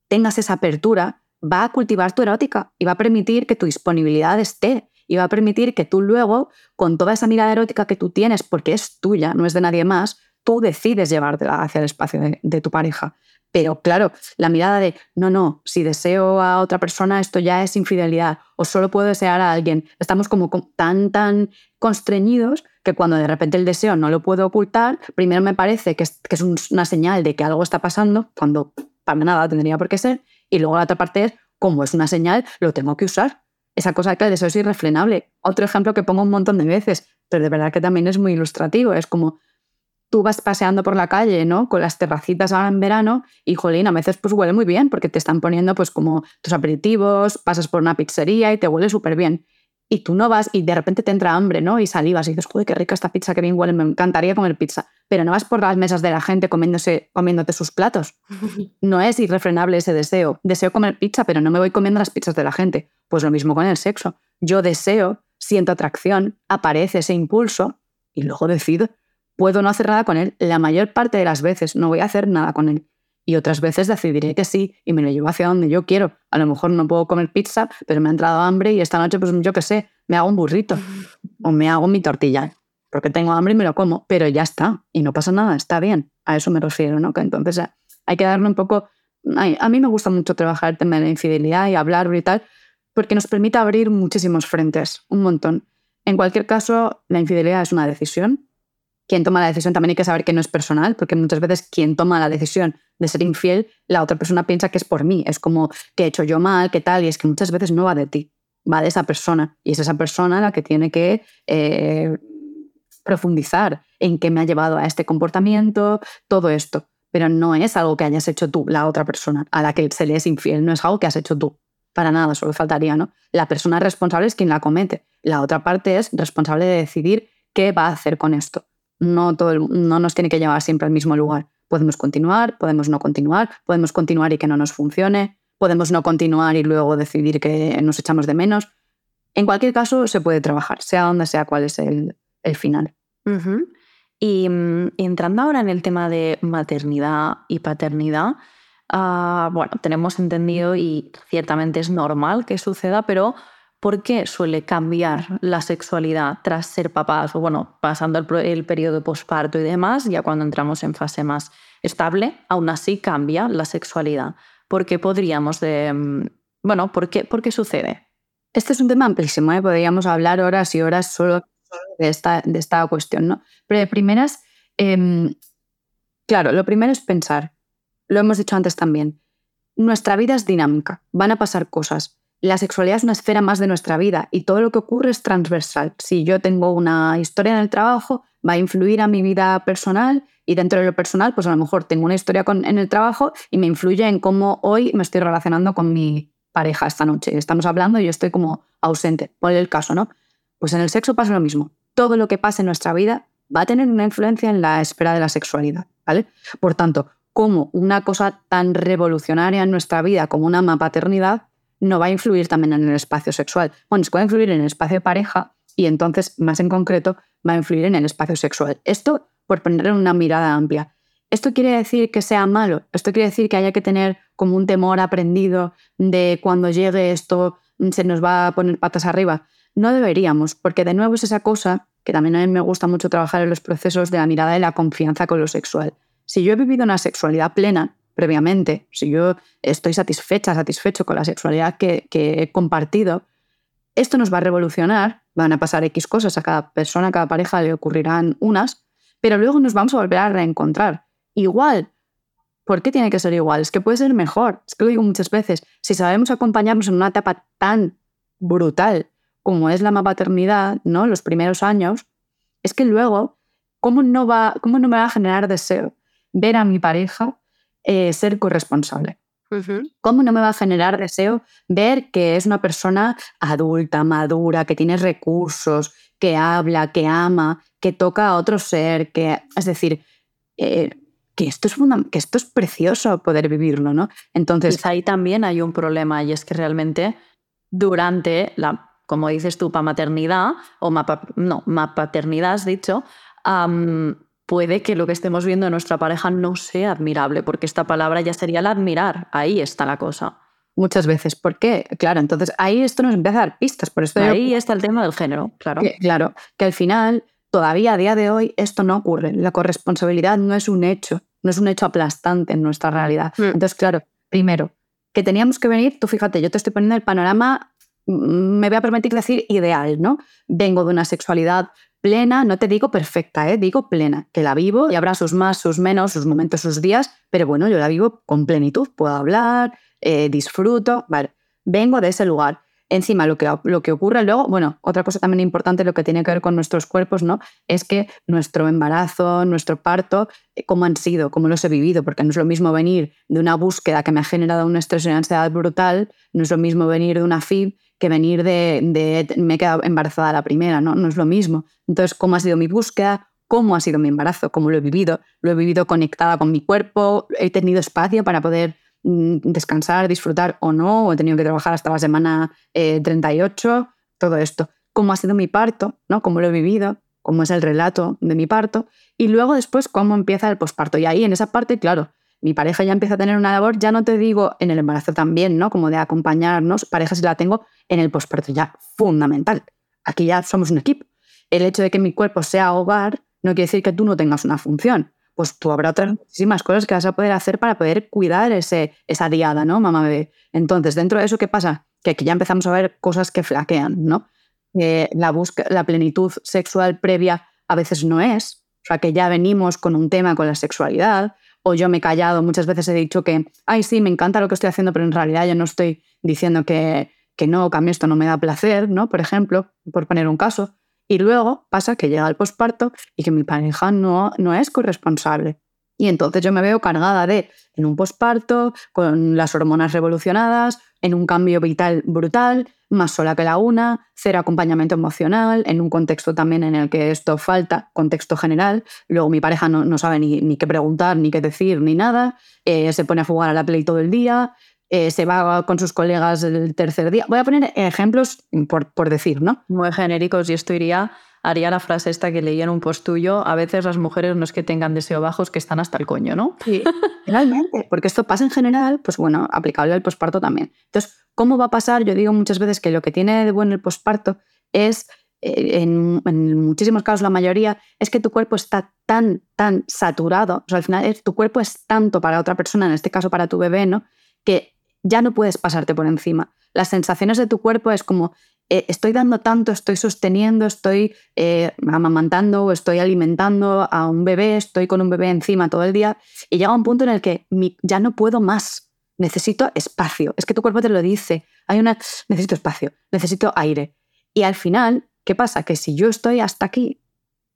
tengas esa apertura va a cultivar tu erótica y va a permitir que tu disponibilidad esté y va a permitir que tú luego, con toda esa mirada erótica que tú tienes, porque es tuya, no es de nadie más, tú decides llevártela hacia el espacio de, tu pareja. Pero claro, la mirada de, no, no, si deseo a otra persona, esto ya es infidelidad, o solo puedo desear a alguien. Estamos como tan, tan constreñidos que cuando de repente el deseo no lo puedo ocultar, primero me parece que es, una señal de que algo está pasando, cuando para nada tendría por qué ser, y luego la otra parte es, como es una señal, lo tengo que usar. Esa cosa que el deseo es irrefrenable. Otro ejemplo que pongo un montón de veces, pero de verdad que también es muy ilustrativo, es como tú vas paseando por la calle, ¿no? Con las terracitas ahora en verano y, jolín, a veces pues huele muy bien porque te están poniendo pues como tus aperitivos, pasas por una pizzería y te huele súper bien y tú no vas y de repente te entra hambre, ¿no? Y salivas y dices, joder, qué rica esta pizza, qué bien huele, me encantaría comer pizza. Pero no vas por las mesas de la gente comiéndose, comiéndote sus platos. <laughs> No es irrefrenable ese deseo. Deseo comer pizza, pero no me voy comiendo las pizzas de la gente. Pues lo mismo con el sexo. Yo deseo, siento atracción, aparece ese impulso y luego decido. Puedo no hacer nada con él. La mayor parte de las veces no voy a hacer nada con él y otras veces decidiré que sí y me lo llevo hacia donde yo quiero. A lo mejor no puedo comer pizza, pero me ha entrado hambre y esta noche, pues yo qué sé, me hago un burrito o me hago mi tortilla porque tengo hambre y me lo como, pero ya está y no pasa nada, está bien. A eso me refiero, ¿no? Que entonces eh, hay que darle un poco... a mí me gusta mucho trabajar el tema de la infidelidad y hablar y tal, porque nos permite abrir muchísimos frentes, un montón. En cualquier caso, la infidelidad es una decisión quien toma la decisión también hay que saber que no es personal, porque muchas veces quien toma la decisión de ser infiel, la otra persona piensa que es por mí, es como que he hecho yo mal, qué tal, y es que muchas veces no va de ti, va de esa persona, y es esa persona la que tiene que eh, profundizar en qué me ha llevado a este comportamiento, todo esto, pero no es algo que hayas hecho tú, la otra persona a la que se le es infiel, no es algo que has hecho tú. Para nada, solo faltaría, ¿no? La persona responsable es quien la comete. La otra parte es responsable de decidir qué va a hacer con esto no, todo no nos tiene que llevar siempre al mismo lugar. Podemos continuar, podemos no continuar, podemos continuar y que no nos funcione, podemos no continuar y luego decidir que nos echamos de menos. En cualquier caso, se puede trabajar, sea donde sea cuál es el, final. Y mm, entrando ahora en el tema de maternidad y paternidad, ah, bueno, tenemos entendido y ciertamente es normal que suceda, pero ¿Por qué suele cambiar la sexualidad tras ser papás o bueno, pasando el, periodo posparto y demás, ya cuando entramos en fase más estable, aún así cambia la sexualidad? ¿Por qué podríamos de, mm, bueno, ¿por qué, ¿por qué sucede? Este es un tema amplísimo, ¿eh? podríamos hablar horas y horas solo de esta, de esta cuestión, ¿no? Pero de primeras, em, claro, lo primero es pensar, lo hemos dicho antes también, nuestra vida es dinámica, van a pasar cosas la sexualidad es una esfera más de nuestra vida y todo lo que ocurre es transversal. Si yo tengo una historia en el trabajo, va a influir a mi vida personal y dentro de lo personal, pues a lo mejor tengo una historia en el trabajo y me influye en cómo hoy me estoy relacionando con mi pareja esta noche. Estamos hablando y yo estoy como ausente, por el caso, ¿no? Pues en el sexo pasa lo mismo. Todo lo que pasa en nuestra vida va a tener una influencia en la esfera de la sexualidad, ¿vale? Por tanto, como una cosa tan revolucionaria en nuestra vida como una paternidad no va a influir también en el espacio sexual. Bueno, va a influir en el espacio de pareja y entonces, más en concreto, va a influir en el espacio sexual. Esto por poner una mirada amplia. ¿Esto quiere decir que sea malo? ¿Esto quiere decir que haya que tener como un temor aprendido de cuando llegue esto se nos va a poner patas arriba? No deberíamos, porque de nuevo es esa cosa que también a mí me gusta mucho trabajar en los procesos de la mirada de la confianza con lo sexual. Si yo he vivido una sexualidad plena previamente, si yo estoy satisfecha, satisfecho con la sexualidad que, he compartido, esto nos va a revolucionar, van a pasar X cosas a cada persona, a cada pareja le ocurrirán unas, pero luego nos vamos a volver a reencontrar. Igual. ¿Por qué tiene que ser igual? Es que puede ser mejor. Es que lo digo muchas veces. Si sabemos acompañarnos en una etapa tan brutal como es la paternidad, ¿no? Los primeros años, es que luego, ¿cómo no, va, cómo no me va a generar deseo ver a mi pareja eh, ser corresponsable? ¿Cómo no me va a generar deseo ver que es una persona adulta, madura, que tiene recursos, que habla, que ama, que toca a otro ser, que, es decir, eh, que, esto es que esto es precioso poder vivirlo, ¿no? Entonces... ahí también hay un problema y es que realmente durante la, como dices tú, maternidad o no, paternidad has dicho, puede que lo que estemos viendo en nuestra pareja no sea admirable, porque esta palabra ya sería la admirar, ahí está la cosa. Muchas veces. ¿Por qué? Claro, entonces ahí esto nos empieza a dar pistas. Por eso ahí está el tema del género, claro. claro, que al final Todavía a día de hoy esto no ocurre. La corresponsabilidad no es un hecho, no es un hecho aplastante en nuestra realidad. Mm. Entonces, claro, primero, que teníamos que venir, tú fíjate, yo te estoy poniendo el panorama, mm, me voy a permitir decir ideal, ¿no? Vengo de una sexualidad plena, no te digo perfecta, ¿eh? digo plena, que la vivo y habrá sus más, sus menos, sus momentos, sus días, pero bueno, yo la vivo con plenitud, puedo hablar, eh, disfruto, vale, vengo de ese lugar. Encima, lo que, lo que ocurre luego, bueno, otra cosa también importante, lo que tiene que ver con nuestros cuerpos, ¿no? Es que nuestro embarazo, nuestro parto, eh, cómo han sido, cómo los he vivido, porque no es lo mismo venir de una búsqueda que me ha generado un estrés y una ansiedad brutal, no es lo mismo venir de una FIB que venir de, me he quedado embarazada la primera, ¿no? No es lo mismo. Entonces, ¿cómo ha sido mi búsqueda? ¿Cómo ha sido mi embarazo? ¿Cómo lo he vivido? Lo he vivido conectada con mi cuerpo, he tenido espacio para poder Mm, descansar, disfrutar o no, o he tenido que trabajar hasta la semana 38, eh, todo esto. Cómo ha sido mi parto, ¿no? Cómo lo he vivido, cómo es el relato de mi parto, y luego después cómo empieza el posparto. Y ahí en esa parte, claro, mi pareja ya empieza a tener una labor, ya no te digo en el embarazo también, ¿no? Como de acompañarnos, pareja si la tengo en el posparto ya fundamental. Aquí ya somos un equipo. El hecho de que mi cuerpo sea hogar no quiere decir que tú no tengas una función pues tú habrá otras muchísimas cosas que vas a poder hacer para poder cuidar ese, esa diada, ¿no? Mamá bebé. Entonces, dentro de eso, ¿qué pasa? Que aquí ya empezamos a ver cosas que flaquean, ¿no? la, busca, la plenitud sexual previa a veces no es, o sea, que ya venimos con un tema con la sexualidad, o yo me he callado, muchas veces he dicho que, ay, sí, me encanta lo que estoy haciendo, pero en realidad yo no estoy diciendo que, que no, que a mí esto no me da placer, ¿no? Por ejemplo, por poner un caso. Y luego pasa que llega el posparto y que mi pareja no, no es corresponsable. Y entonces yo me veo cargada de, en un posparto, con las hormonas revolucionadas, en un cambio vital brutal, más sola que la una, cero acompañamiento emocional, en un contexto también en el que esto falta, contexto general. Luego mi pareja no, no sabe ni, ni, qué preguntar, ni qué decir, ni nada. Eh, se pone a jugar a la play todo el día. Eh, se va con sus colegas el tercer día. Voy a poner ejemplos por, decir, ¿no? Muy genéricos y esto iría, haría la frase esta que leí en un post tuyo, a veces las mujeres no es que tengan deseo bajos, que están hasta el coño, ¿no? Sí, <laughs> realmente, porque esto pasa en general, pues bueno, aplicable al posparto también. Entonces, ¿cómo va a pasar? Yo digo muchas veces que lo que tiene de bueno el posparto es eh, en, en, muchísimos casos, la mayoría, es que tu cuerpo está tan, tan saturado, o sea, al final es, tu cuerpo es tanto para otra persona, en este caso para tu bebé, ¿no? Que ya no puedes pasarte por encima. Las sensaciones de tu cuerpo es como, eh, estoy dando tanto, estoy sosteniendo, estoy eh, amamantando o estoy alimentando a un bebé, estoy con un bebé encima todo el día y llega un punto en el que ya no puedo más. Necesito espacio. Es que tu cuerpo te lo dice. Hay una, necesito espacio, necesito aire. Y al final, ¿qué pasa? Que si yo estoy hasta aquí,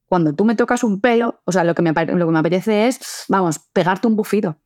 cuando tú me tocas un pelo, o sea, lo que me, lo que me apetece es, vamos, pegarte un bufido,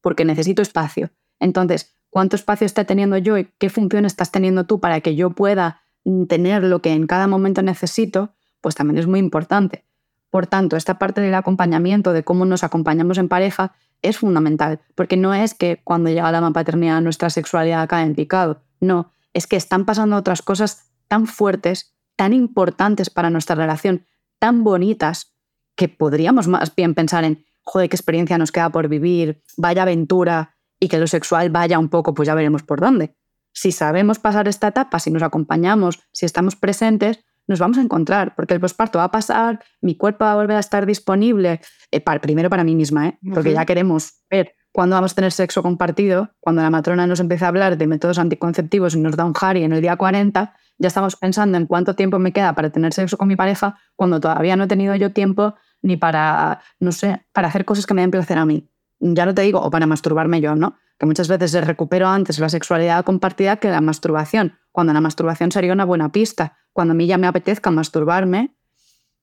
porque necesito espacio. Entonces, cuánto espacio está teniendo yo y qué función estás teniendo tú para que yo pueda mm, tener lo que en cada momento necesito, pues también es muy importante. Por tanto, esta parte del acompañamiento, de cómo nos acompañamos en pareja, es fundamental, porque no es que cuando llega la paternidad nuestra sexualidad cae en picado, no, es que están pasando otras cosas tan fuertes, tan importantes para nuestra relación, tan bonitas, que podríamos más bien pensar en, joder, qué experiencia nos queda por vivir, vaya aventura, y que lo sexual vaya un poco, pues ya veremos por dónde. Si sabemos pasar esta etapa, si nos acompañamos, si estamos presentes, nos vamos a encontrar, porque el posparto va a pasar, mi cuerpo va a volver a estar disponible, eh, para, primero para mí misma, ¿eh? porque ya queremos ver cuándo vamos a tener sexo compartido, cuando la matrona nos empieza a hablar de métodos anticonceptivos y nos da un Harry en el día 40, ya estamos pensando en cuánto tiempo me queda para tener sexo con mi pareja, cuando todavía no he tenido yo tiempo ni para, no sé, para hacer cosas que me den placer a mí. Ya no te digo, o para masturbarme yo, ¿no? Que muchas veces recupero antes la sexualidad compartida que la masturbación, cuando la masturbación sería una buena pista. Cuando a mí ya me apetezca masturbarme,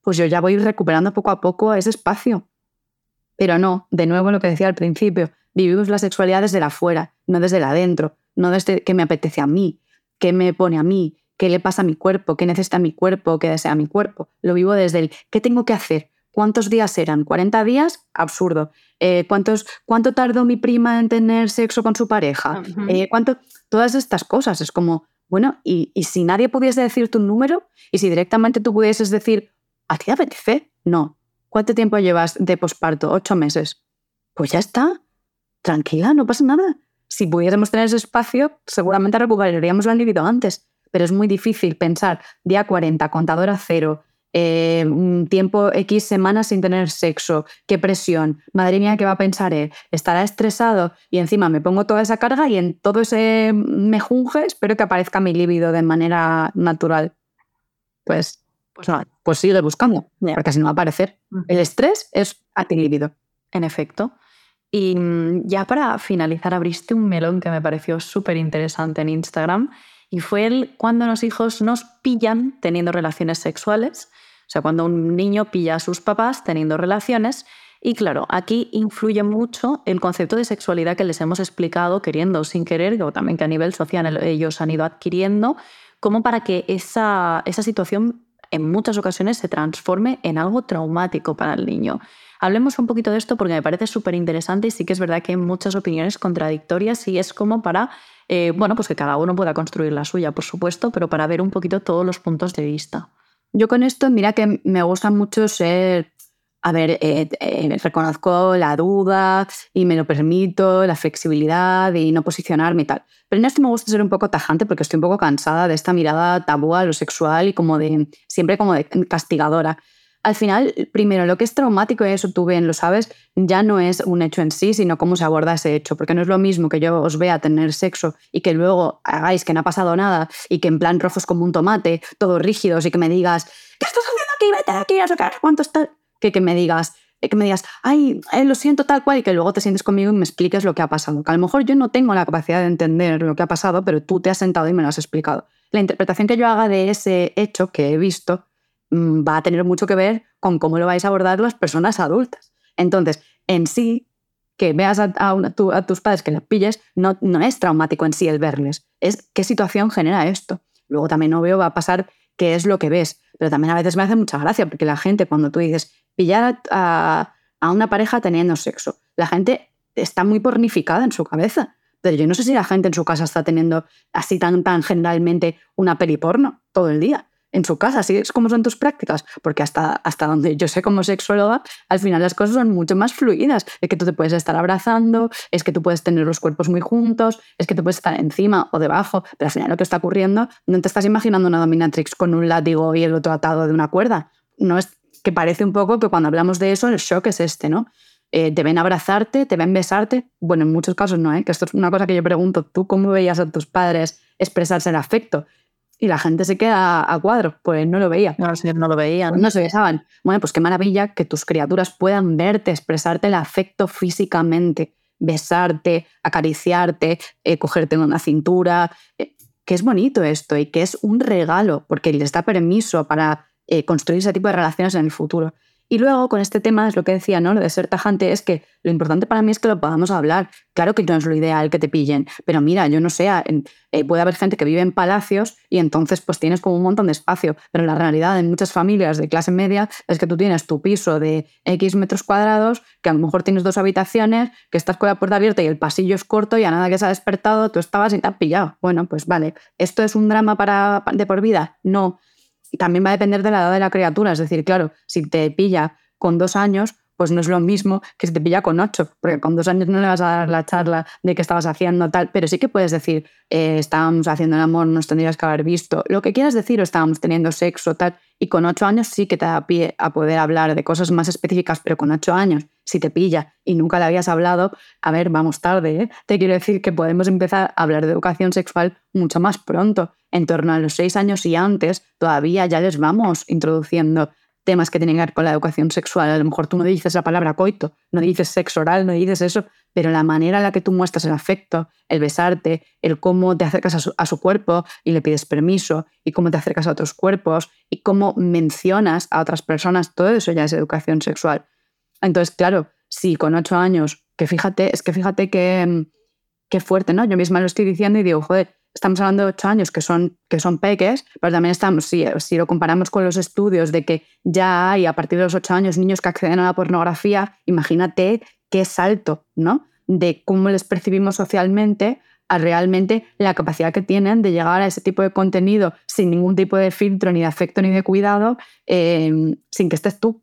pues yo ya voy recuperando poco a poco ese espacio. Pero no, de nuevo lo que decía al principio, vivimos la sexualidad desde la afuera, no desde la adentro, no desde qué me apetece a mí, qué me pone a mí, qué le pasa a mi cuerpo, qué necesita mi cuerpo, qué desea mi cuerpo. Lo vivo desde el qué tengo que hacer, ¿Cuántos días eran? ¿40 días? Absurdo. Eh, ¿cuántos, ¿Cuánto tardó mi prima en tener sexo con su pareja? Eh, ¿cuánto? Todas estas cosas. Es como, bueno, y, si nadie pudiese decir tu número y si directamente tú pudieses decir, ¿a ti te apetece? No. ¿Cuánto tiempo llevas de posparto? ¿Ocho meses? Pues ya está. Tranquila, no pasa nada. Si pudiésemos tener ese espacio, seguramente recuperaríamos la libido antes. Pero es muy difícil pensar día 40, contadora cero, eh, un tiempo X semanas sin tener sexo, qué presión, madre mía, ¿qué va a pensar él? Estará estresado y encima me pongo toda esa carga y en todo ese mejunje espero que aparezca mi líbido de manera natural. Pues, pues, pues sigue buscando, porque si no va a aparecer. El estrés es líbido. En efecto. Y mm, ya para finalizar, abriste un melón que me pareció súper interesante en Instagram y fue el cuando los hijos nos pillan teniendo relaciones sexuales o sea, cuando un niño pilla a sus papás teniendo relaciones. Y claro, aquí influye mucho el concepto de sexualidad que les hemos explicado, queriendo o sin querer, o también que a nivel social ellos han ido adquiriendo, como para que esa, esa situación en muchas ocasiones se transforme en algo traumático para el niño. Hablemos un poquito de esto porque me parece súper interesante y sí que es verdad que hay muchas opiniones contradictorias y es como para, eh, bueno, pues que cada uno pueda construir la suya, por supuesto, pero para ver un poquito todos los puntos de vista. Yo con esto, mira que me gusta mucho ser, a ver, eh, eh, reconozco la duda y me lo permito, la flexibilidad y no posicionarme y tal. Pero en esto me gusta ser un poco tajante porque estoy un poco cansada de esta mirada tabú a lo sexual y como de, siempre como de castigadora al final, primero, lo que es traumático, y eso tú bien lo sabes, ya no es un hecho en sí, sino cómo se aborda ese hecho. Porque no es lo mismo que yo os vea tener sexo y que luego hagáis que no ha pasado nada y que en plan rojos como un tomate, todos rígidos y que me digas, ¿qué estás haciendo aquí? Vete aquí a sacar cuánto está. Que, que me digas, eh, que me digas, ay, eh, lo siento tal cual, y que luego te sientes conmigo y me expliques lo que ha pasado. Que a lo mejor yo no tengo la capacidad de entender lo que ha pasado, pero tú te has sentado y me lo has explicado. La interpretación que yo haga de ese hecho que he visto va a tener mucho que ver con cómo lo vais a abordar las personas adultas. Entonces, en sí, que veas a, tus padres que les pilles, no, es traumático en sí el verles, es qué situación genera esto. Luego también no veo va a pasar qué es lo que ves, pero también a veces me hace mucha gracia porque la gente cuando tú dices pillar a, a una pareja teniendo sexo, la gente está muy pornificada en su cabeza. Pero yo no sé si la gente en su casa está teniendo así tan, tan generalmente una peli porno todo el día en su casa, así es como son tus prácticas, porque hasta, hasta donde yo sé como sexóloga, al final las cosas son mucho más fluidas, es que tú te puedes estar abrazando, es que tú puedes tener los cuerpos muy juntos, es que tú puedes estar encima o debajo, pero al final lo que está ocurriendo, no te estás imaginando una dominatrix con un látigo y el otro atado de una cuerda, no es que parece un poco que cuando hablamos de eso el shock es este, ¿no? Eh, te ven abrazarte, te ven besarte. Bueno, en muchos casos no, ¿eh? que esto es una cosa que yo pregunto, ¿tú cómo veías a tus padres expresarse el afecto? Y la gente se queda a cuadro, pues no lo veía. No, no lo veían. no se besaban. Bueno, pues qué maravilla que tus criaturas puedan verte, expresarte el afecto físicamente, besarte, acariciarte, eh, cogerte en una cintura. Eh, que es bonito esto y que es un regalo porque les da permiso para eh, construir ese tipo de relaciones en el futuro. Y luego con este tema es lo que decía, ¿no? Lo de ser tajante es que lo importante para mí es que lo podamos hablar. Claro que no es lo ideal que te pillen, pero mira, yo no sé, eh, puede haber gente que vive en palacios y entonces pues tienes como un montón de espacio, pero la realidad en muchas familias de clase media es que tú tienes tu piso de X metros cuadrados, que a lo mejor tienes dos habitaciones, que estás con la puerta abierta y el pasillo es corto y a nada que se ha despertado tú estabas y te has pillado. Bueno, pues vale, ¿esto es un drama para, de por vida? No también va a depender de la edad de la criatura. Es decir, claro, si te pilla con dos años, pues no es lo mismo que si te pilla con ocho, porque con dos años no le vas a dar la charla de qué estabas haciendo tal, pero sí que puedes decir, eh, estábamos haciendo el amor, nos tendrías que haber visto, lo que quieras decir o estábamos teniendo sexo tal, y con ocho años sí que te da pie a poder hablar de cosas más específicas, pero con ocho años, si te pilla y nunca le habías hablado, a ver, vamos tarde, ¿eh? te quiero decir que podemos empezar a hablar de educación sexual mucho más pronto, en torno a los seis años y antes, todavía ya les vamos introduciendo temas que tienen que ver con la educación sexual. A lo mejor tú no dices la palabra coito, no dices sexo oral, no dices eso, pero la manera en la que tú muestras el afecto, el besarte, el cómo te acercas a su, cuerpo y le pides permiso, y cómo te acercas a otros cuerpos, y cómo mencionas a otras personas, todo eso ya es educación sexual. Entonces, claro, sí, con ocho años, que fíjate, es que fíjate que, qué fuerte, ¿no? Yo misma lo estoy diciendo y digo, joder, estamos hablando de ocho años que son, que son peques, pero también estamos, si, si lo comparamos con los estudios de que ya hay a partir de los ocho años niños que acceden a la pornografía, imagínate qué salto, ¿no? De cómo les percibimos socialmente a realmente la capacidad que tienen de llegar a ese tipo de contenido sin ningún tipo de filtro, ni de afecto, ni de cuidado, em, sin que estés tú,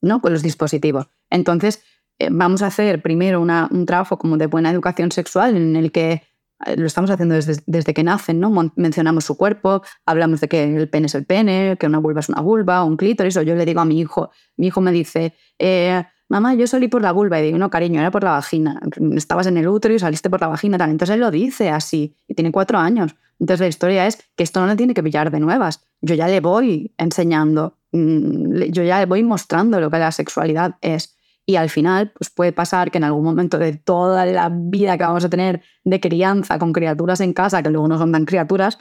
¿no? Con los dispositivos. Entonces, eh, vamos a hacer primero un trabajo como de buena educación sexual en el que eh, lo estamos haciendo desde, desde, que nacen, ¿no? Mencionamos su cuerpo, hablamos de que el pene es el pene, que una vulva es una vulva, un clítoris, o yo le digo a mi hijo, mi hijo me dice, eh, mamá, yo salí por la vulva, y digo, no, cariño, era por la vagina, estabas en el útero y saliste por la vagina, tal. Entonces él lo dice así, y tiene cuatro años. Entonces la historia es que esto no le tiene que pillar de nuevas, yo ya le voy enseñando, mm, yo ya le voy mostrando lo que la sexualidad es. Y al final, pues puede pasar que en algún momento de toda la vida que vamos a tener de crianza con criaturas en casa, que luego no son tan criaturas,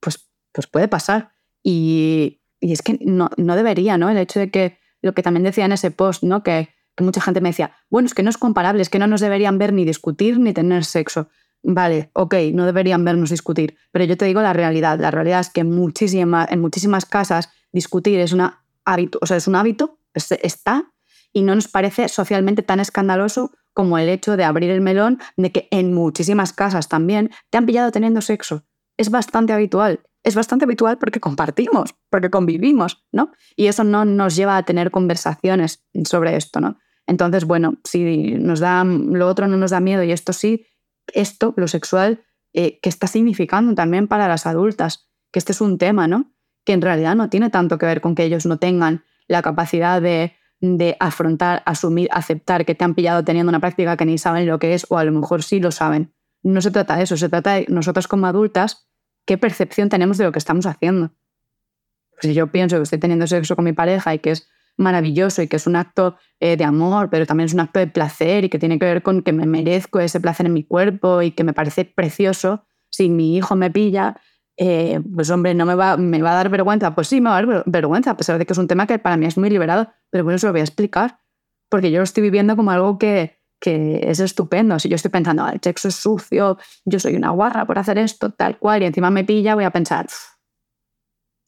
pues, pues puede pasar. Y, y es que no, no, debería, ¿no? El hecho de que, lo que también decía en ese post, ¿no? Que, mucha gente me decía, bueno, es que no es comparable, es que no nos deberían ver ni discutir ni tener sexo. Vale, ok, no deberían vernos discutir, pero yo te digo la realidad. La realidad es que en, muchísimas en muchísimas casas discutir es, una hábito, o sea, es un hábito, está y no nos parece socialmente tan escandaloso como el hecho de abrir el melón de que en muchísimas casas también te han pillado teniendo sexo. Es bastante habitual. Es bastante habitual porque compartimos, porque convivimos, ¿no? Y eso no nos lleva a tener conversaciones sobre esto, ¿no? Entonces, bueno, si nos da, lo otro no nos da miedo y esto sí, esto, lo sexual, eh, que está significando también para las adultas, que este es un tema, ¿no? Que en realidad no tiene tanto que ver con que ellos no tengan la capacidad de de afrontar, asumir, aceptar que te han pillado teniendo una práctica que ni saben lo que es o a lo mejor sí lo saben. No se trata de eso, se trata de nosotros como adultas, qué percepción tenemos de lo que estamos haciendo. Si yo pienso que estoy teniendo sexo con mi pareja y que es maravilloso y que es un acto eh, de amor, pero también es un acto de placer y que tiene que ver con que me merezco ese placer en mi cuerpo y que me parece precioso, si mi hijo me pilla, eh, pues hombre, no me va, me va a dar vergüenza. Pues sí, me va a dar vergüenza, a pesar de que es un tema que para mí es muy liberado, pero bueno, se lo voy a explicar, porque yo lo estoy viviendo como algo que, que es estupendo. Si yo estoy pensando, ah, el sexo es sucio, yo soy una guarra por hacer esto, tal cual, y encima me pilla, voy a pensar,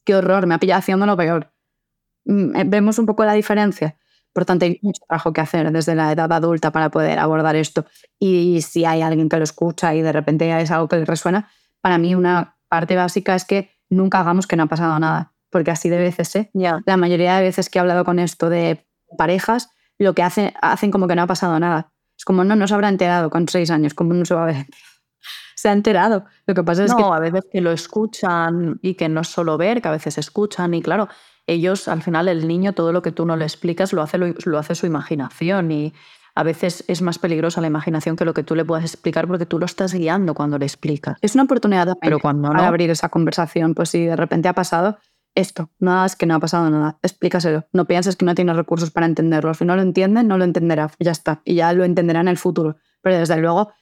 qué horror, me ha pillado haciendo lo peor. Mm, eh, vemos un poco la diferencia. Por tanto, hay mucho trabajo que hacer desde la edad adulta para poder abordar esto. Y si hay alguien que lo escucha y de repente es algo que le resuena, para mí una parte básica es que nunca hagamos que no ha pasado nada, porque así de veces, ¿eh? La mayoría de veces que he hablado con esto de parejas, lo que hacen, hacen como que no ha pasado nada. Es como, no, no se habrá enterado con seis años, como no se va a ver. <laughs> se ha enterado. Lo que pasa es que... a veces que lo escuchan y que no es solo ver, que a veces escuchan y claro, ellos, al final, el niño, todo lo que tú no le explicas, lo hace, lo hace su imaginación y a veces es más peligrosa la imaginación que lo que tú le puedas explicar porque tú lo estás guiando cuando le explicas. Es una oportunidad Pero cuando para abrir esa conversación. Pues si de repente ha pasado esto, nada es que no ha pasado nada, explícaselo. No pienses que no tienes recursos para entenderlo. Si no lo entienden, no lo entenderá. Ya está. Y ya lo entenderá en el futuro. Pero desde luego,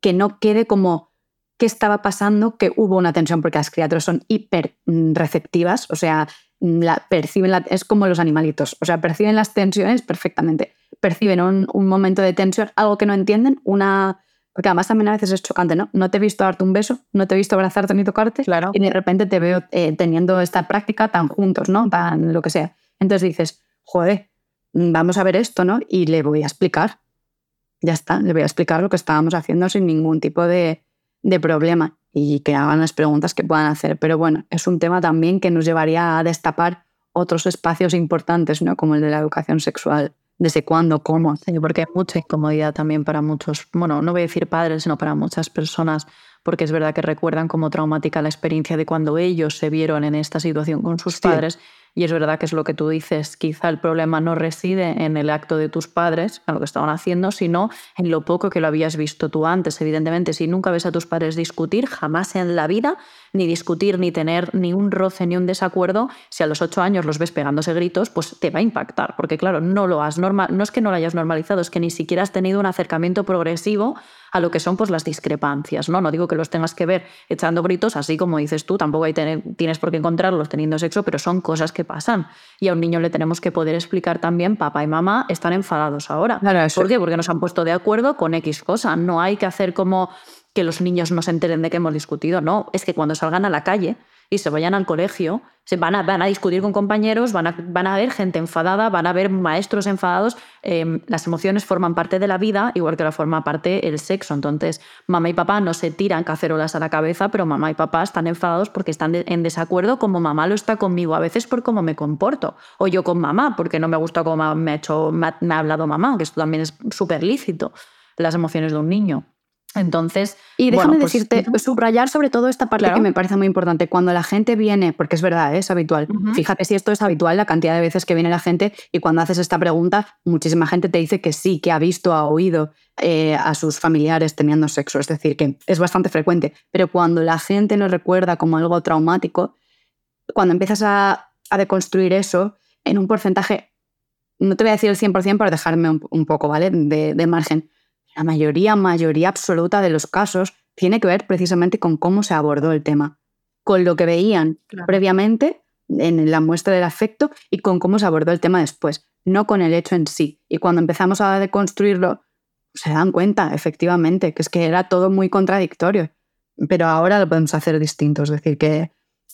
que no quede como qué estaba pasando, que hubo una tensión, porque las criaturas son hiper receptivas, o sea, la, perciben es como los animalitos, o sea, perciben las tensiones perfectamente perciben un, momento de tensión, algo que no entienden, una... Porque además también a veces es chocante, ¿no? No te he visto darte un beso, no te he visto abrazarte ni tocarte, claro. y de repente te veo eh, teniendo esta práctica tan juntos, ¿no? Tan lo que sea. Entonces dices, joder, vamos a ver esto, ¿no? Y le voy a explicar. Ya está, le voy a explicar lo que estábamos haciendo sin ningún tipo de, de problema y que hagan las preguntas que puedan hacer. Pero bueno, es un tema también que nos llevaría a destapar otros espacios importantes, ¿no? Como el de la educación sexual desde cuándo, cómo. Sí, porque hay mucha incomodidad también para muchos, bueno, no voy a decir padres, sino para muchas personas, porque es verdad que recuerdan como traumática la experiencia de cuando ellos se vieron en esta situación con sus padres y es verdad que es lo que tú dices, quizá el problema no reside en el acto de tus padres, en lo que estaban haciendo, sino en lo poco que lo habías visto tú antes. Evidentemente, si nunca ves a tus padres discutir, jamás en la vida, ni discutir, ni tener ni un roce, ni un desacuerdo, si a los ocho años los ves pegándose gritos, pues te va a impactar, porque claro, no lo has normal, no es que no lo hayas normalizado, es que ni siquiera has tenido un acercamiento progresivo a lo que son pues, las discrepancias. ¿no? no digo que los tengas que ver echando gritos, así como dices tú, tampoco hay tienes por qué encontrarlos teniendo sexo, pero son cosas que pasan. Y a un niño le tenemos que poder explicar también, papá y mamá están enfadados ahora. ¿Por qué? Porque nos han puesto de acuerdo con X cosa. No hay que hacer como que los niños no se enteren de que hemos discutido. No, es que cuando salgan a la calle y se vayan al colegio, se van, a, van a discutir con compañeros, van a, van a ver gente enfadada, van a ver maestros enfadados. Em, las emociones forman parte de la vida, igual que la forma parte el sexo. Entonces, mamá y papá no se tiran cacerolas a la cabeza, pero mamá y papá están enfadados porque están en desacuerdo como mamá lo está conmigo, a veces por cómo me comporto. O yo con mamá, porque no me gusta cómo me ha, hecho, me ha hablado mamá, que esto también es súper lícito, las emociones de un niño. Entonces. Y déjame pues, decirte, subrayar sobre todo esta parte que me parece muy importante. Cuando la gente viene, porque es verdad, ¿eh? es habitual. Fíjate si esto es habitual, la cantidad de veces que viene la gente y cuando haces esta pregunta, muchísima gente te dice que sí, que ha visto, ha oído eh, a sus familiares teniendo sexo. Es decir, que es bastante frecuente. Pero cuando la gente lo recuerda como algo traumático, cuando empiezas a, deconstruir eso en un porcentaje, no te voy a decir el 100% para dejarme un, poco, ¿vale? de margen la mayoría, mayoría absoluta de los casos tiene que ver precisamente con cómo se abordó el tema, con lo que veían previamente en la muestra del afecto y con cómo se abordó el tema después, no con el hecho en sí. Y cuando empezamos a deconstruirlo, se dan cuenta, efectivamente, que es que era todo muy contradictorio. Pero ahora lo podemos hacer distinto, es decir, que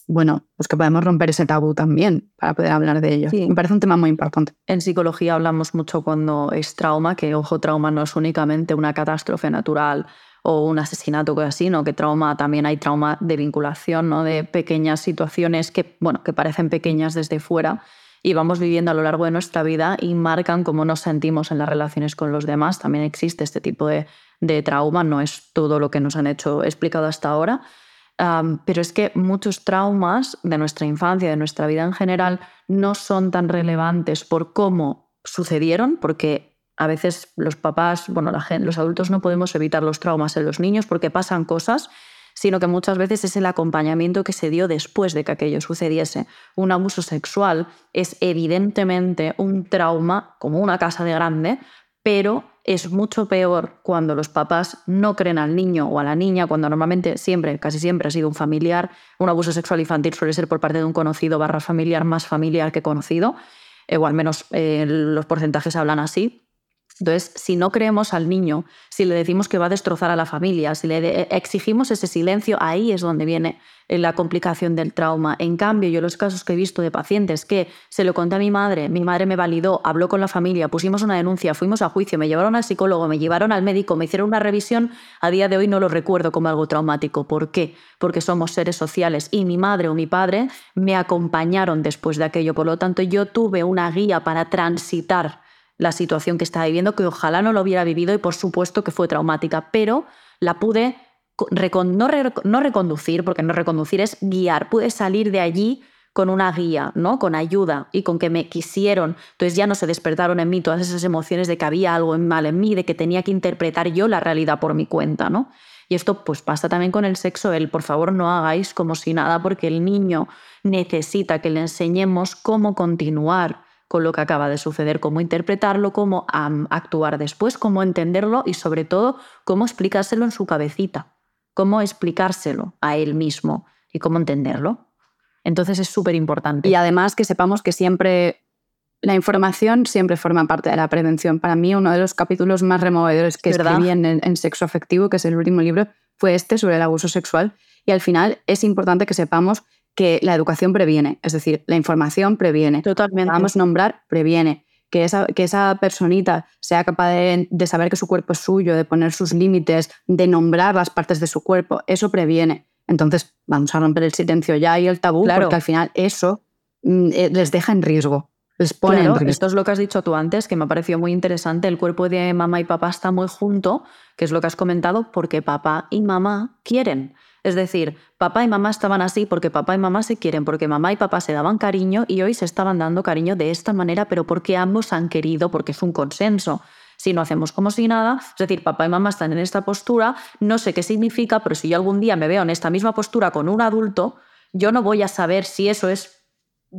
bueno, pues que podemos romper ese tabú también para poder hablar de ello. Me parece un tema muy importante. En psicología hablamos mucho cuando es trauma, que ojo, trauma no es únicamente una catástrofe natural o un asesinato o así, ¿no? que trauma también hay trauma de vinculación, ¿no? de pequeñas situaciones que, bueno, que parecen pequeñas desde fuera y vamos viviendo a lo largo de nuestra vida y marcan cómo nos sentimos en las relaciones con los demás. También existe este tipo de, de trauma, no es todo lo que nos han hecho explicado hasta ahora, pero es que muchos traumas de nuestra infancia, de nuestra vida en general, no son tan relevantes por cómo sucedieron, porque a veces los papás, bueno, los adultos no podemos evitar los traumas en los niños porque pasan cosas, sino que muchas veces es el acompañamiento que se dio después de que aquello sucediese. Un abuso sexual es evidentemente un trauma como una casa de grande, pero es mucho peor cuando los papás no creen al niño o a la niña, cuando normalmente siempre, casi siempre ha sido un familiar. Un abuso sexual infantil suele ser por parte de un conocido barra familiar más familiar que conocido, o al menos eh, los porcentajes hablan así. Entonces, si no creemos al niño, si le decimos que va a destrozar a la familia, si le exigimos ese silencio, ahí es donde viene eh, la complicación del trauma. En cambio, yo los casos que he visto de pacientes que se lo conté a mi madre, mi madre me validó, habló con la familia, pusimos una denuncia, fuimos a juicio, me llevaron al psicólogo, me llevaron al médico, me hicieron una revisión, a día de hoy no lo recuerdo como algo traumático. ¿Por qué? Porque somos seres sociales y mi madre o mi padre me acompañaron después de aquello. Por lo tanto, yo tuve una guía para transitar la situación que estaba viviendo, que ojalá no lo hubiera vivido y por supuesto que fue traumática, pero la pude no, reconducir, porque no reconducir es guiar, pude salir de allí con una guía, ¿no? Con ayuda y con que me quisieron. Entonces ya no se despertaron en mí todas esas emociones de que había algo mal en mí, de que tenía que interpretar yo la realidad por mi cuenta, ¿no? Y esto pues pasa también con el sexo, el por favor no hagáis como si nada porque el niño necesita que le enseñemos cómo continuar con lo que acaba de suceder, cómo interpretarlo, cómo actuar después, cómo entenderlo y sobre todo cómo explicárselo en su cabecita, cómo explicárselo a él mismo y cómo entenderlo. Entonces es súper importante. Y además que sepamos que siempre la información siempre forma parte de la prevención. Para mí uno de los capítulos más removedores que escribí en, en Sexo Afectivo, que es el último libro, fue este sobre el abuso sexual. Y al final es importante que sepamos que la educación previene, es decir, la información previene. Totalmente. Vamos a nombrar, previene. Que esa, que esa personita sea capaz de, saber que su cuerpo es suyo, de poner sus límites, de nombrar las partes de su cuerpo, eso previene. Entonces, vamos a romper el silencio ya y el tabú, porque al final eso mm, eh, les deja en riesgo. esto es lo que has dicho tú antes, que me ha parecido muy interesante. El cuerpo de mamá y papá está muy junto, que es lo que has comentado, porque papá y mamá quieren. Es decir, papá y mamá estaban así porque papá y mamá se quieren, porque mamá y papá se daban cariño y hoy se estaban dando cariño de esta manera, pero porque ambos han querido, porque es un consenso. Si no hacemos como si nada, es decir, papá y mamá están en esta postura, no sé qué significa, pero si yo algún día me veo en esta misma postura con un adulto, yo no voy a saber si eso es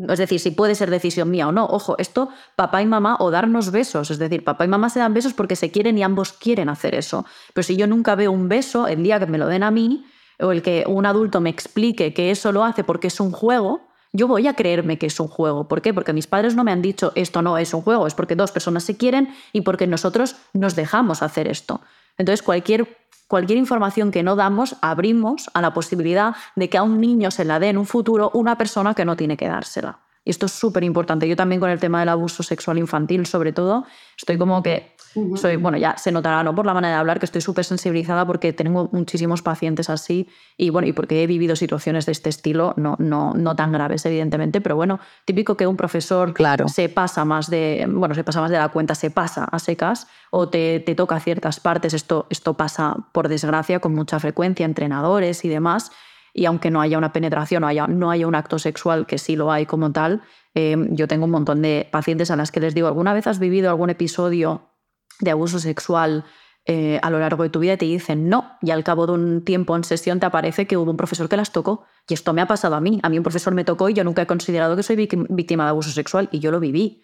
es decir, si puede ser decisión mía o no. Ojo, esto papá y mamá o darnos besos. Es decir, papá y mamá se dan besos porque se quieren y ambos quieren hacer eso. Pero si yo nunca veo un beso, el día que me lo den a mí, o el que un adulto me explique que eso lo hace porque es un juego, yo voy a creerme que es un juego. ¿Por qué? Porque mis padres no me han dicho esto no es un juego, es porque dos personas se quieren y porque nosotros nos dejamos hacer esto. Entonces, cualquier Cualquier información que no damos, abrimos a la posibilidad de que a un niño se la dé en un futuro una persona que no tiene que dársela. Y esto es súper importante. Yo también con el tema del abuso sexual infantil, sobre todo, estoy como que soy, bueno, ya se notará, ¿no? Por la manera de hablar, que estoy súper sensibilizada porque tengo muchísimos pacientes así y, bueno, y porque he vivido situaciones de este estilo, no, no, no tan graves, evidentemente, pero bueno, típico que un profesor claro. se pasa más de, bueno, se pasa más de la cuenta, se pasa a secas o te, te toca ciertas partes. Esto, esto pasa, por desgracia, con mucha frecuencia, entrenadores y demás y aunque no haya una penetración o haya, no haya un acto sexual, que sí lo hay como tal, eh, yo tengo un montón de pacientes a las que les digo, ¿alguna vez has vivido algún episodio de abuso sexual eh, a lo largo de tu vida y te dicen no, y al cabo de un tiempo en sesión te aparece que hubo un profesor que las tocó. Y esto me ha pasado a mí. A mí un profesor me tocó y yo nunca he considerado que soy víctima de abuso sexual y yo lo viví.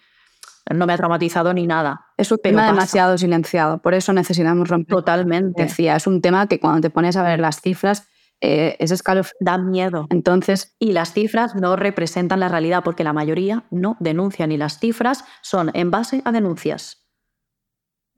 No me ha traumatizado ni nada. Es un tema demasiado silenciado, por eso necesitamos romper. Totalmente. Decía, es un tema que cuando te pones a ver las cifras eh, ese escalofrío da miedo. Entonces, y las cifras no representan la realidad porque la mayoría no denuncian y las cifras son en base a denuncias.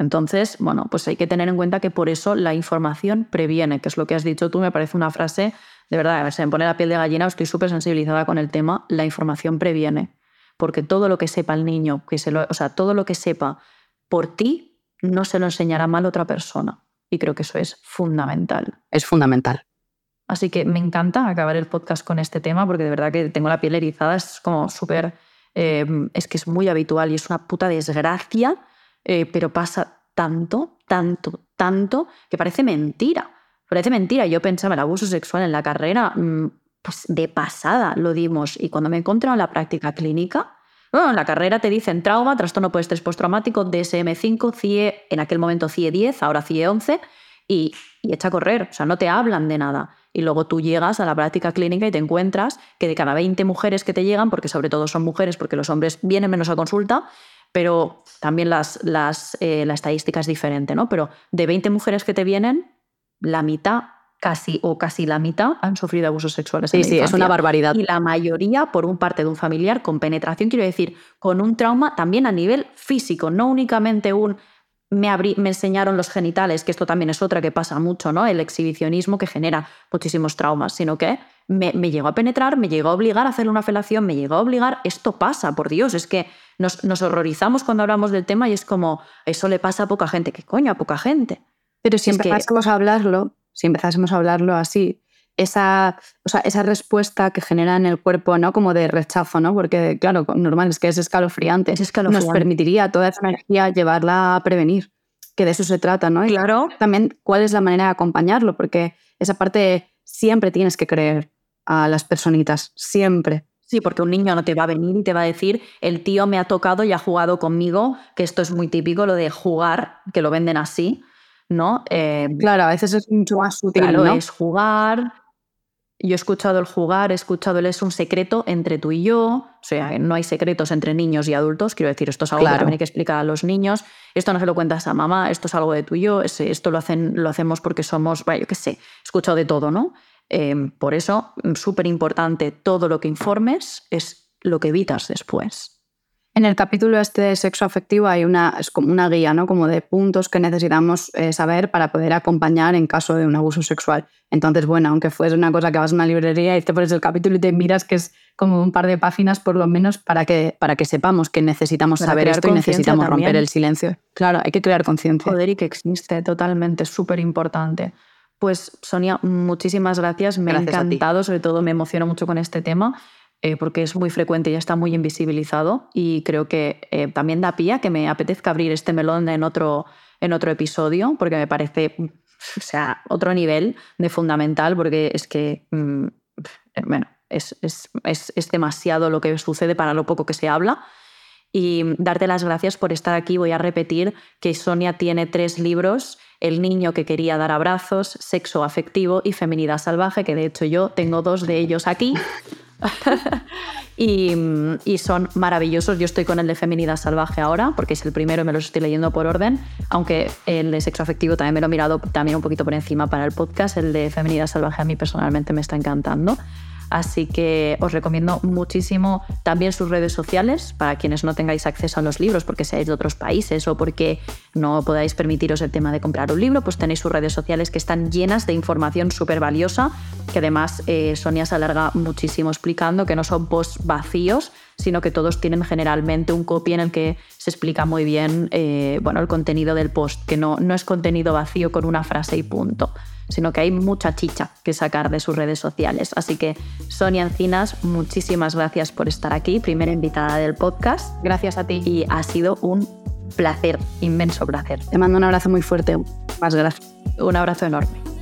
Entonces, bueno, pues hay que tener en cuenta que por eso la información previene, que es lo que has dicho tú, me parece una frase, de verdad, se me pone la piel de gallina, estoy súper sensibilizada con el tema, la información previene, porque todo lo que sepa el niño, que se lo, o sea, todo lo que sepa por ti, no se lo enseñará mal otra persona. Y creo que eso es fundamental. Es fundamental. Así que me encanta acabar el podcast con este tema porque de verdad que tengo la piel erizada, es como súper, eh, es que es muy habitual y es una puta desgracia, eh, pero pasa tanto, tanto, tanto, que parece mentira. Parece mentira. Yo pensaba el abuso sexual en la carrera, mm, pues de pasada lo dimos. Y cuando me encontré en la práctica clínica, bueno, en la carrera te dicen trauma, trastorno por estrés postraumático, DSM5, CIE, en aquel momento CIE 10, ahora CIE 11, y, y echa a correr. O sea, no te hablan de nada. Y luego tú llegas a la práctica clínica y te encuentras que de cada 20 mujeres que te llegan, porque sobre todo son mujeres, porque los hombres vienen menos a consulta, pero también las, las, eh, la estadística es diferente, ¿no? Pero de 20 mujeres que te vienen, la mitad casi o casi la mitad han sufrido abusos sexuales. Sí, sí, es una barbaridad. Y la mayoría por un parte de un familiar con penetración, quiero decir, con un trauma también a nivel físico, no únicamente un me, enseñaron los genitales, que esto también es otra que pasa mucho, ¿no? El exhibicionismo que genera muchísimos traumas, sino que me, llegó a penetrar, me llegó a obligar a hacer una felación, me llegó a obligar, esto pasa, por Dios, es que nos, nos horrorizamos cuando hablamos del tema y es como, eso le pasa a poca gente, ¿qué coño a poca gente? Pero si empezásemos a hablarlo, si empezásemos a hablarlo así, esa, o sea, esa respuesta que genera en el cuerpo, ¿no? Como de rechazo, ¿no? Porque, claro, normal es que es escalofriante. Es escalofriante. Nos permitiría toda esa energía llevarla a prevenir, que de eso se trata, ¿no? Y claro. También, ¿cuál es la manera de acompañarlo? Porque esa parte siempre tienes que creer a las personitas, siempre. Sí, porque un niño no te va a venir y te va a decir, el tío me ha tocado y ha jugado conmigo, que esto es muy típico, lo de jugar, que lo venden así, ¿no? Eh, claro, a veces es mucho más sutil, claro, ¿no? es jugar, yo he escuchado el jugar, he escuchado el es un secreto entre tú y yo, o sea, no hay secretos entre niños y adultos, quiero decir, esto es algo que también hay que explicar a los niños, esto no se lo cuentas a mamá, esto es algo de tú y yo, esto lo, hacen, lo hacemos porque somos, bueno, yo qué sé, he escuchado de todo, ¿no? Em, por eso, súper importante, todo lo que informes es lo que evitas después. En el capítulo este de sexo afectivo hay una, es como una guía, ¿no? Como de puntos que necesitamos eh, saber para poder acompañar en caso de un abuso sexual. Entonces, bueno, aunque fuese una cosa que vas a una librería y te pones el capítulo y te miras que es como un par de páginas por lo menos para que, para que sepamos que necesitamos saber esto y necesitamos romper el silencio. Claro, hay que crear conciencia. Joder, y que existe totalmente, súper importante. Pues Sonia, muchísimas gracias, me ha encantado, sobre todo me emociono mucho con este tema. eh, porque es muy frecuente y está muy invisibilizado y creo que eh, también da pie que me apetezca abrir este melón en otro, en otro episodio porque me parece, o sea, otro nivel de fundamental porque es que, mm, bueno, es, es, es, demasiado lo que sucede para lo poco que se habla y darte las gracias por estar aquí. Voy a repetir que Sonia tiene tres libros, El niño que quería dar abrazos, Sexo afectivo y Feminidad salvaje, que de hecho yo tengo dos de ellos aquí. <laughs> y, son maravillosos. Yo estoy con el de Feminidad Salvaje ahora, porque es el primero y me los estoy leyendo por orden, aunque el de Sexo Afectivo también me lo he mirado también un poquito por encima para el podcast. El de Feminidad Salvaje a mí personalmente me está encantando. Así que os recomiendo muchísimo también sus redes sociales para quienes no tengáis acceso a los libros porque seáis de otros países o porque no podáis permitiros el tema de comprar un libro, pues tenéis sus redes sociales que están llenas de información súper valiosa, que además eh, Sonia se alarga muchísimo explicando que no son posts vacíos, sino que todos tienen generalmente un copy en el que se explica muy bien eh, bueno, el contenido del post, que no, no es contenido vacío con una frase y punto sino que hay mucha chicha que sacar de sus redes sociales. Así que Sonia Encinas, muchísimas gracias por estar aquí, primera invitada del podcast. Gracias a ti. Y ha sido un placer, inmenso placer. Te mando un abrazo muy fuerte. Más gracias. Un abrazo enorme.